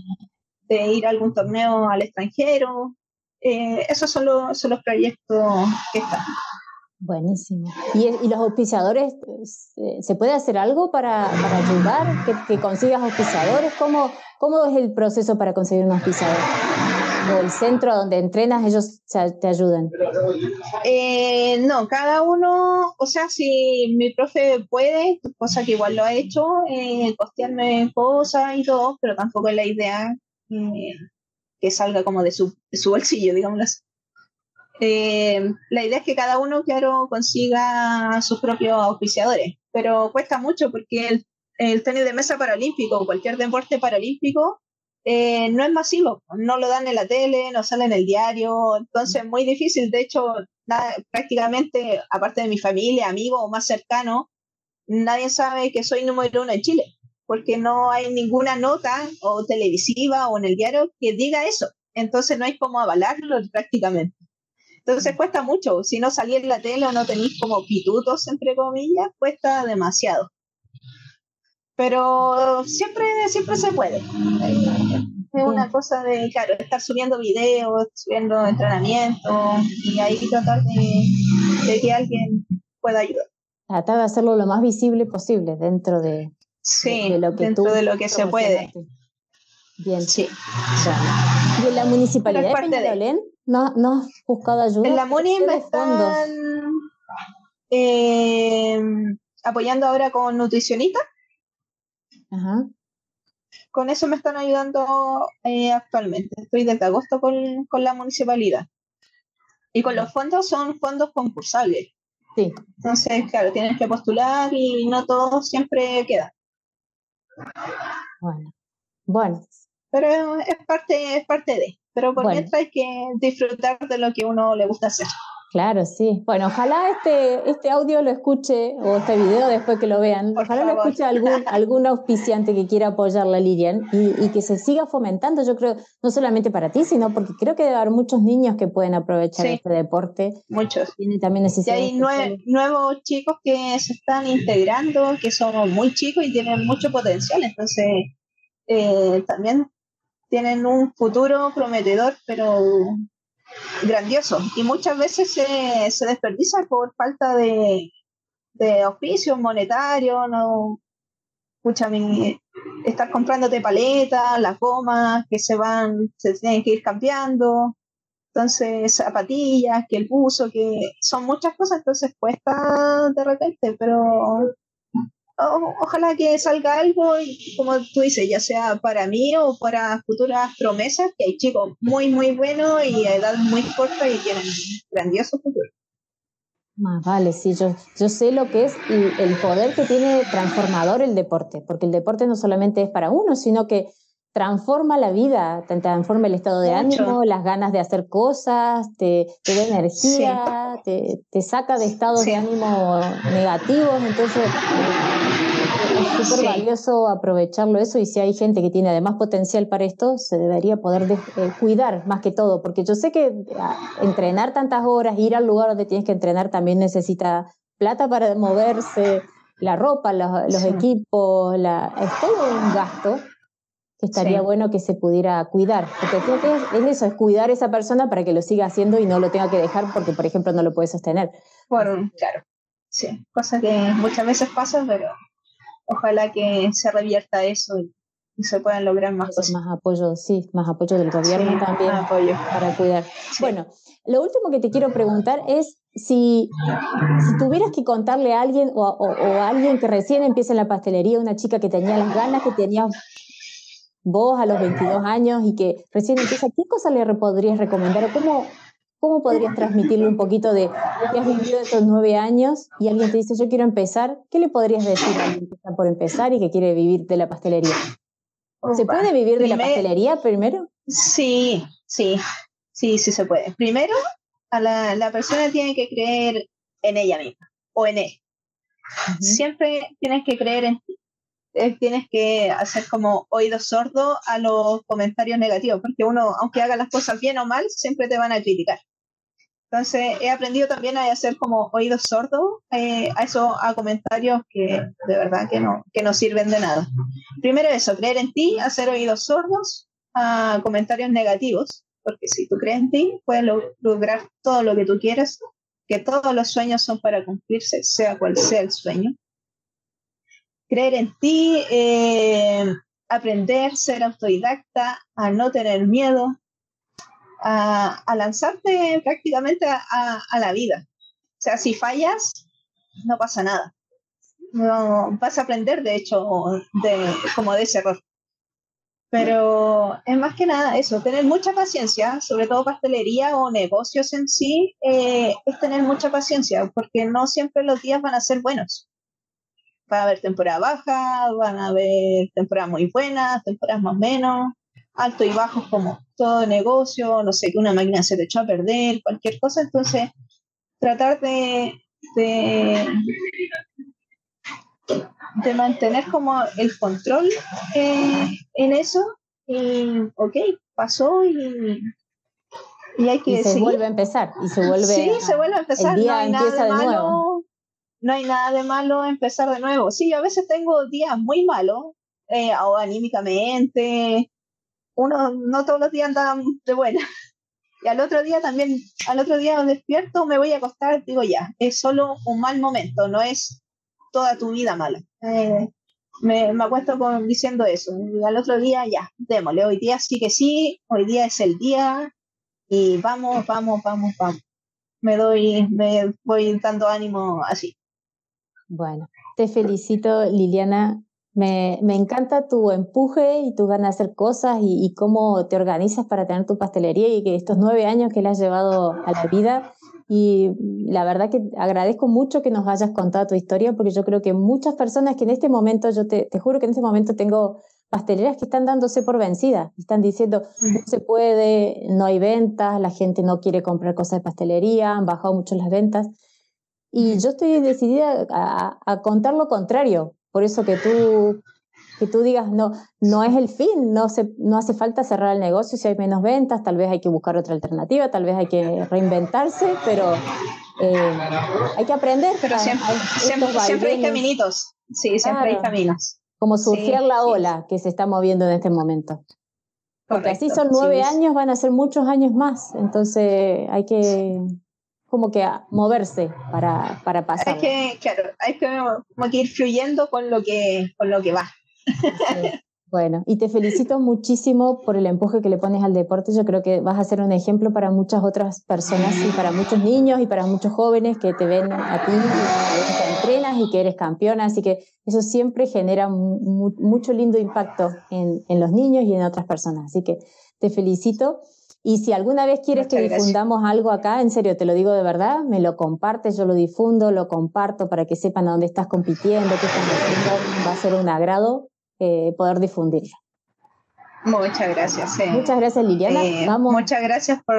ir a algún torneo al extranjero. Eh, esos son los, son los proyectos que están. Buenísimo. ¿Y, los auspiciadores, se puede hacer algo para, ayudar? ¿Que, que consigas auspiciadores? ¿Cómo, ¿Cómo es el proceso para conseguir un auspiciador? ¿O el centro donde entrenas, ellos te ayudan? Eh, no, cada uno, o sea, si mi profe puede, cosa que igual lo ha hecho, eh, costearme cosas y todo, pero tampoco es la idea eh, que salga como de su, de su bolsillo, digamos así. Eh, la idea es que cada uno, claro, consiga sus propios auspiciadores, pero cuesta mucho porque el, el tenis de mesa paralímpico o cualquier deporte paralímpico eh, no es masivo, no lo dan en la tele, no sale en el diario, entonces es muy difícil. De hecho, prácticamente, aparte de mi familia, amigos o más cercanos, nadie sabe que soy número uno en Chile, porque no hay ninguna nota o televisiva o en el diario que diga eso. Entonces no hay cómo avalarlo prácticamente. Entonces cuesta mucho. Si no salí en la tele o no tenéis como pitutos, entre comillas, cuesta demasiado. Pero siempre, siempre se puede. Es una cosa de, claro, estar subiendo videos, subiendo entrenamientos y ahí tratar de, que alguien pueda ayudar. Tratar de hacerlo lo más visible posible dentro de, sí, lo que dentro de lo que se puede. Bien. Sí. ¿Y en la municipalidad de Peñalolén ¿no, ¿no has buscado ayuda? En la MUNI me están eh, apoyando ahora con nutricionistas. Ajá. Con eso me están ayudando eh, actualmente. Estoy desde agosto con, con, la municipalidad. Y con los fondos son fondos concursables. Sí. Entonces, claro, tienes que postular y no todo siempre queda. Bueno. Bueno, pero es parte, es parte de. Pero por mientras hay que disfrutar de lo que uno le gusta hacer. Claro, sí. Bueno, ojalá este, este audio lo escuche, o este video después que lo vean, ojalá lo escuche algún, algún auspiciante que quiera apoyar la Lilian y, y, que se siga fomentando, yo creo, no solamente para ti, sino porque creo que debe haber muchos niños que pueden aprovechar este deporte. Muchos. Tienen también. Y hay nuevos chicos que se están integrando, que son muy chicos y tienen mucho potencial, entonces eh, también tienen un futuro prometedor, pero grandioso. Y muchas veces se, se desperdicia por falta de, de oficios monetarios, no escucha estar comprándote paletas, las gomas que se van, se tienen que ir cambiando, entonces zapatillas, que el buzo, que son muchas cosas, entonces cuesta de repente, pero ojalá que salga algo, y, como tú dices, ya sea para mí o para futuras promesas, que hay chicos muy, muy buenos y a edad muy corta y tienen grandioso futuro. Más vale, sí, yo, yo sé lo que es el poder que tiene transformador el deporte, porque el deporte no solamente es para uno, sino que transforma la vida, te transforma el estado de ánimo, las ganas de hacer cosas, te, te da energía, te, te, saca de estados de ánimo negativos, entonces es súper valioso aprovecharlo eso y si hay gente que tiene además potencial para esto, se debería poder eh, cuidar más que todo, porque yo sé que ah, entrenar tantas horas, ir al lugar donde tienes que entrenar también necesita plata para moverse, la ropa, los, equipos, la, es todo un gasto que estaría bueno que se pudiera cuidar, porque creo que es, eso, es cuidar a esa persona para que lo siga haciendo y no lo tenga que dejar porque, por ejemplo, no lo puede sostener. Bueno, claro. sí, cosa que muchas veces pasa, pero ojalá que se revierta eso y, se puedan lograr más cosas. Más apoyo, sí, más apoyo del gobierno también apoyo. para cuidar. Bueno, lo último que te quiero preguntar es si, si tuvieras que contarle a alguien o, a alguien que recién empieza en la pastelería, una chica que tenía las ganas, que tenía vos a los 22 años y que recién empieza, ¿qué cosa le podrías recomendar o cómo, cómo podrías transmitirle un poquito de que has vivido estos nueve años y alguien te dice, yo quiero empezar? ¿Qué le podrías decir a alguien que está por empezar y que quiere vivir de la pastelería? ¿Se puede vivir de la pastelería primero? Sí, sí, sí, sí se puede. Primero, a la, la persona tiene que creer en ella misma o en él. Siempre tienes que creer en ti. Eh, tienes que hacer como oído sordo a los comentarios negativos, porque uno, aunque haga las cosas bien o mal, siempre te van a criticar. Entonces, he aprendido también a hacer como oídos sordos eh, a esos a comentarios que de verdad que no, que no sirven de nada. Primero eso, creer en ti, hacer oídos sordos a comentarios negativos, porque si tú crees en ti, puedes lograr todo lo que tú quieras, que todos los sueños son para cumplirse, sea cual sea el sueño. Creer en ti, eh, aprender, ser autodidacta, a no tener miedo, a, lanzarte prácticamente a, la vida. O sea, si fallas, no pasa nada. No, vas a aprender, de hecho, de, como de ese error. Pero es más que nada eso, tener mucha paciencia, sobre todo pastelería o negocios en sí, eh, es tener mucha paciencia, porque no siempre los días van a ser buenos. Va a haber temporada baja, van a haber temporadas muy buenas, temporadas más o menos, alto y bajos como todo negocio, no sé, que una máquina se te echó a perder, cualquier cosa. Entonces, tratar de, de, de mantener como el control eh, en eso. Y, ok, pasó y, y hay que. Y se vuelve a empezar. Y se vuelve. Sí, se vuelve a empezar. no hay nada de, malo. No hay nada de malo empezar de nuevo. Sí, a veces tengo días muy malos, eh, o anímicamente, uno no todos los días anda de buena. Y al otro día también, al otro día despierto, me voy a acostar, digo ya, es solo un mal momento, no es toda tu vida mala. Eh, me, me, acuesto con, diciendo eso. Y al otro día ya, démosle, hoy día sí que sí, hoy día es el día y vamos, vamos, vamos, vamos. Me doy, me voy dando ánimo así. Bueno, te felicito, Liliana. Me, me, encanta tu empuje y tu ganas de hacer cosas y, cómo te organizas para tener tu pastelería y que estos nueve años que le has llevado a la vida. Y la verdad que agradezco mucho que nos hayas contado tu historia porque yo creo que muchas personas que en este momento, yo te, te juro que en este momento tengo pasteleras que están dándose por vencidas, están diciendo no se puede, no hay ventas, la gente no quiere comprar cosas de pastelería, han bajado mucho las ventas. Y yo estoy decidida a, a contar lo contrario, por eso que tú, que tú digas, no, no es el fin, no, se, no hace falta cerrar el negocio si hay menos ventas, tal vez hay que buscar otra alternativa, tal vez hay que reinventarse, pero eh, hay que aprender. Pero siempre, siempre, hay caminitos, sí, siempre hay caminos. Como surfear la ola que se está moviendo en este momento. Porque así son nueve años, van a ser muchos años más, entonces hay que como que a moverse para, para pasar. Hay que, claro, hay que, ir fluyendo con lo que, con lo que va. Bueno, y te felicito muchísimo por el empuje que le pones al deporte. Yo creo que vas a ser un ejemplo para muchas otras personas y para muchos niños y para muchos jóvenes que te ven a ti, que entrenas y que eres campeona. Así que eso siempre genera mucho lindo impacto en, en los niños y en otras personas. Así que te felicito y si alguna vez quieres que difundamos algo acá, en serio, te lo digo de verdad, me lo compartes, yo lo difundo, lo comparto para que sepan a dónde estás compitiendo, qué estás haciendo. Va a ser un agrado eh, poder difundirlo. Muchas gracias. Muchas gracias, Liliana. Eh, Vamos. Muchas gracias por...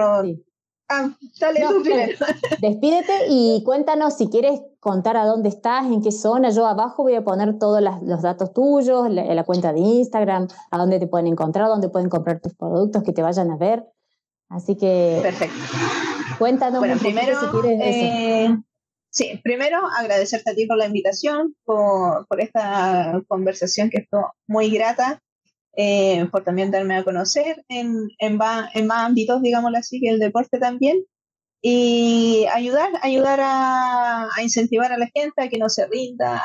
Ah, dale tú primero. Despídete y cuéntanos si quieres contar a dónde estás, en qué zona. Yo abajo voy a poner todos los datos tuyos, la, la, cuenta de Instagram, a dónde te pueden encontrar, dónde pueden comprar tus productos, que te vayan a ver. Así que. Perfecto. Cuéntanos bueno, primero, eh, Sí, primero agradecerte a ti por la invitación, por, por esta conversación que fue muy grata, eh, por también darme a conocer en, en, en, más ámbitos, digámoslo así, que el deporte también. y ayudar, ayudar a, incentivar a la gente a que no se rinda,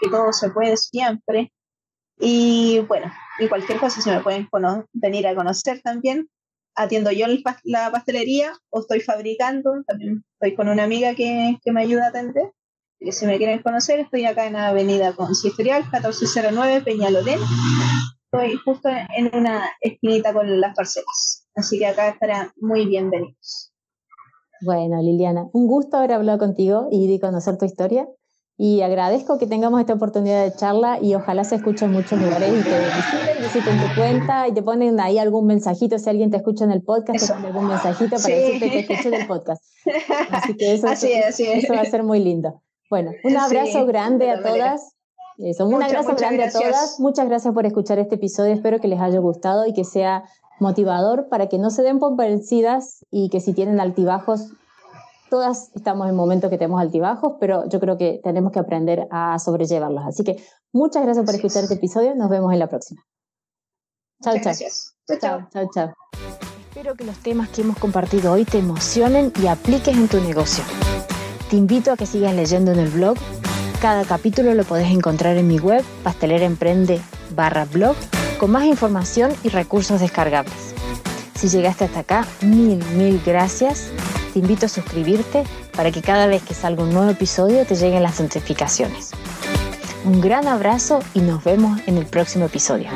que todo se puede siempre. Y bueno, y cualquier cosa, si me pueden venir a conocer también, atiendo yo la pastelería o estoy fabricando, también estoy con una amiga que, que me ayuda a atender. Si me quieren conocer, estoy acá en la avenida Consistorial 1409 Peñalolén. Estoy justo en una esquinita con las parcelas. Así que acá estarán muy bienvenidos. Bueno, Liliana, un gusto haber hablado contigo y conocer tu historia. Y agradezco que tengamos esta oportunidad de charla y ojalá se escuche en muchos lugares y te visiten, visiten tu cuenta y te ponen ahí algún mensajito. Si alguien te escucha en el podcast, te ponen algún mensajito para decirte que escuchen el podcast. Así que eso, eso va a ser muy lindo. Bueno, un abrazo grande a todas. Eso, un abrazo grande a todas. Muchas gracias por escuchar este episodio. Espero que les haya gustado y que sea motivador para que no se den por vencidas y que si tienen altibajos, todas estamos en momentos que tenemos altibajos, pero yo creo que tenemos que aprender a sobrellevarlos. Así que muchas gracias por escuchar este episodio. Nos vemos en la próxima. Chao, chao. Chao, chao, chao. Espero que los temas que hemos compartido hoy te emocionen y apliques en tu negocio. Te invito a que sigas leyendo en el blog. Cada capítulo lo podés encontrar en mi web, pasteleraemprende barra blog, con más información y recursos descargables. Si llegaste hasta acá, mil, mil gracias. Te invito a suscribirte para que cada vez que salga un nuevo episodio te lleguen las notificaciones. Un gran abrazo y nos vemos en el próximo episodio.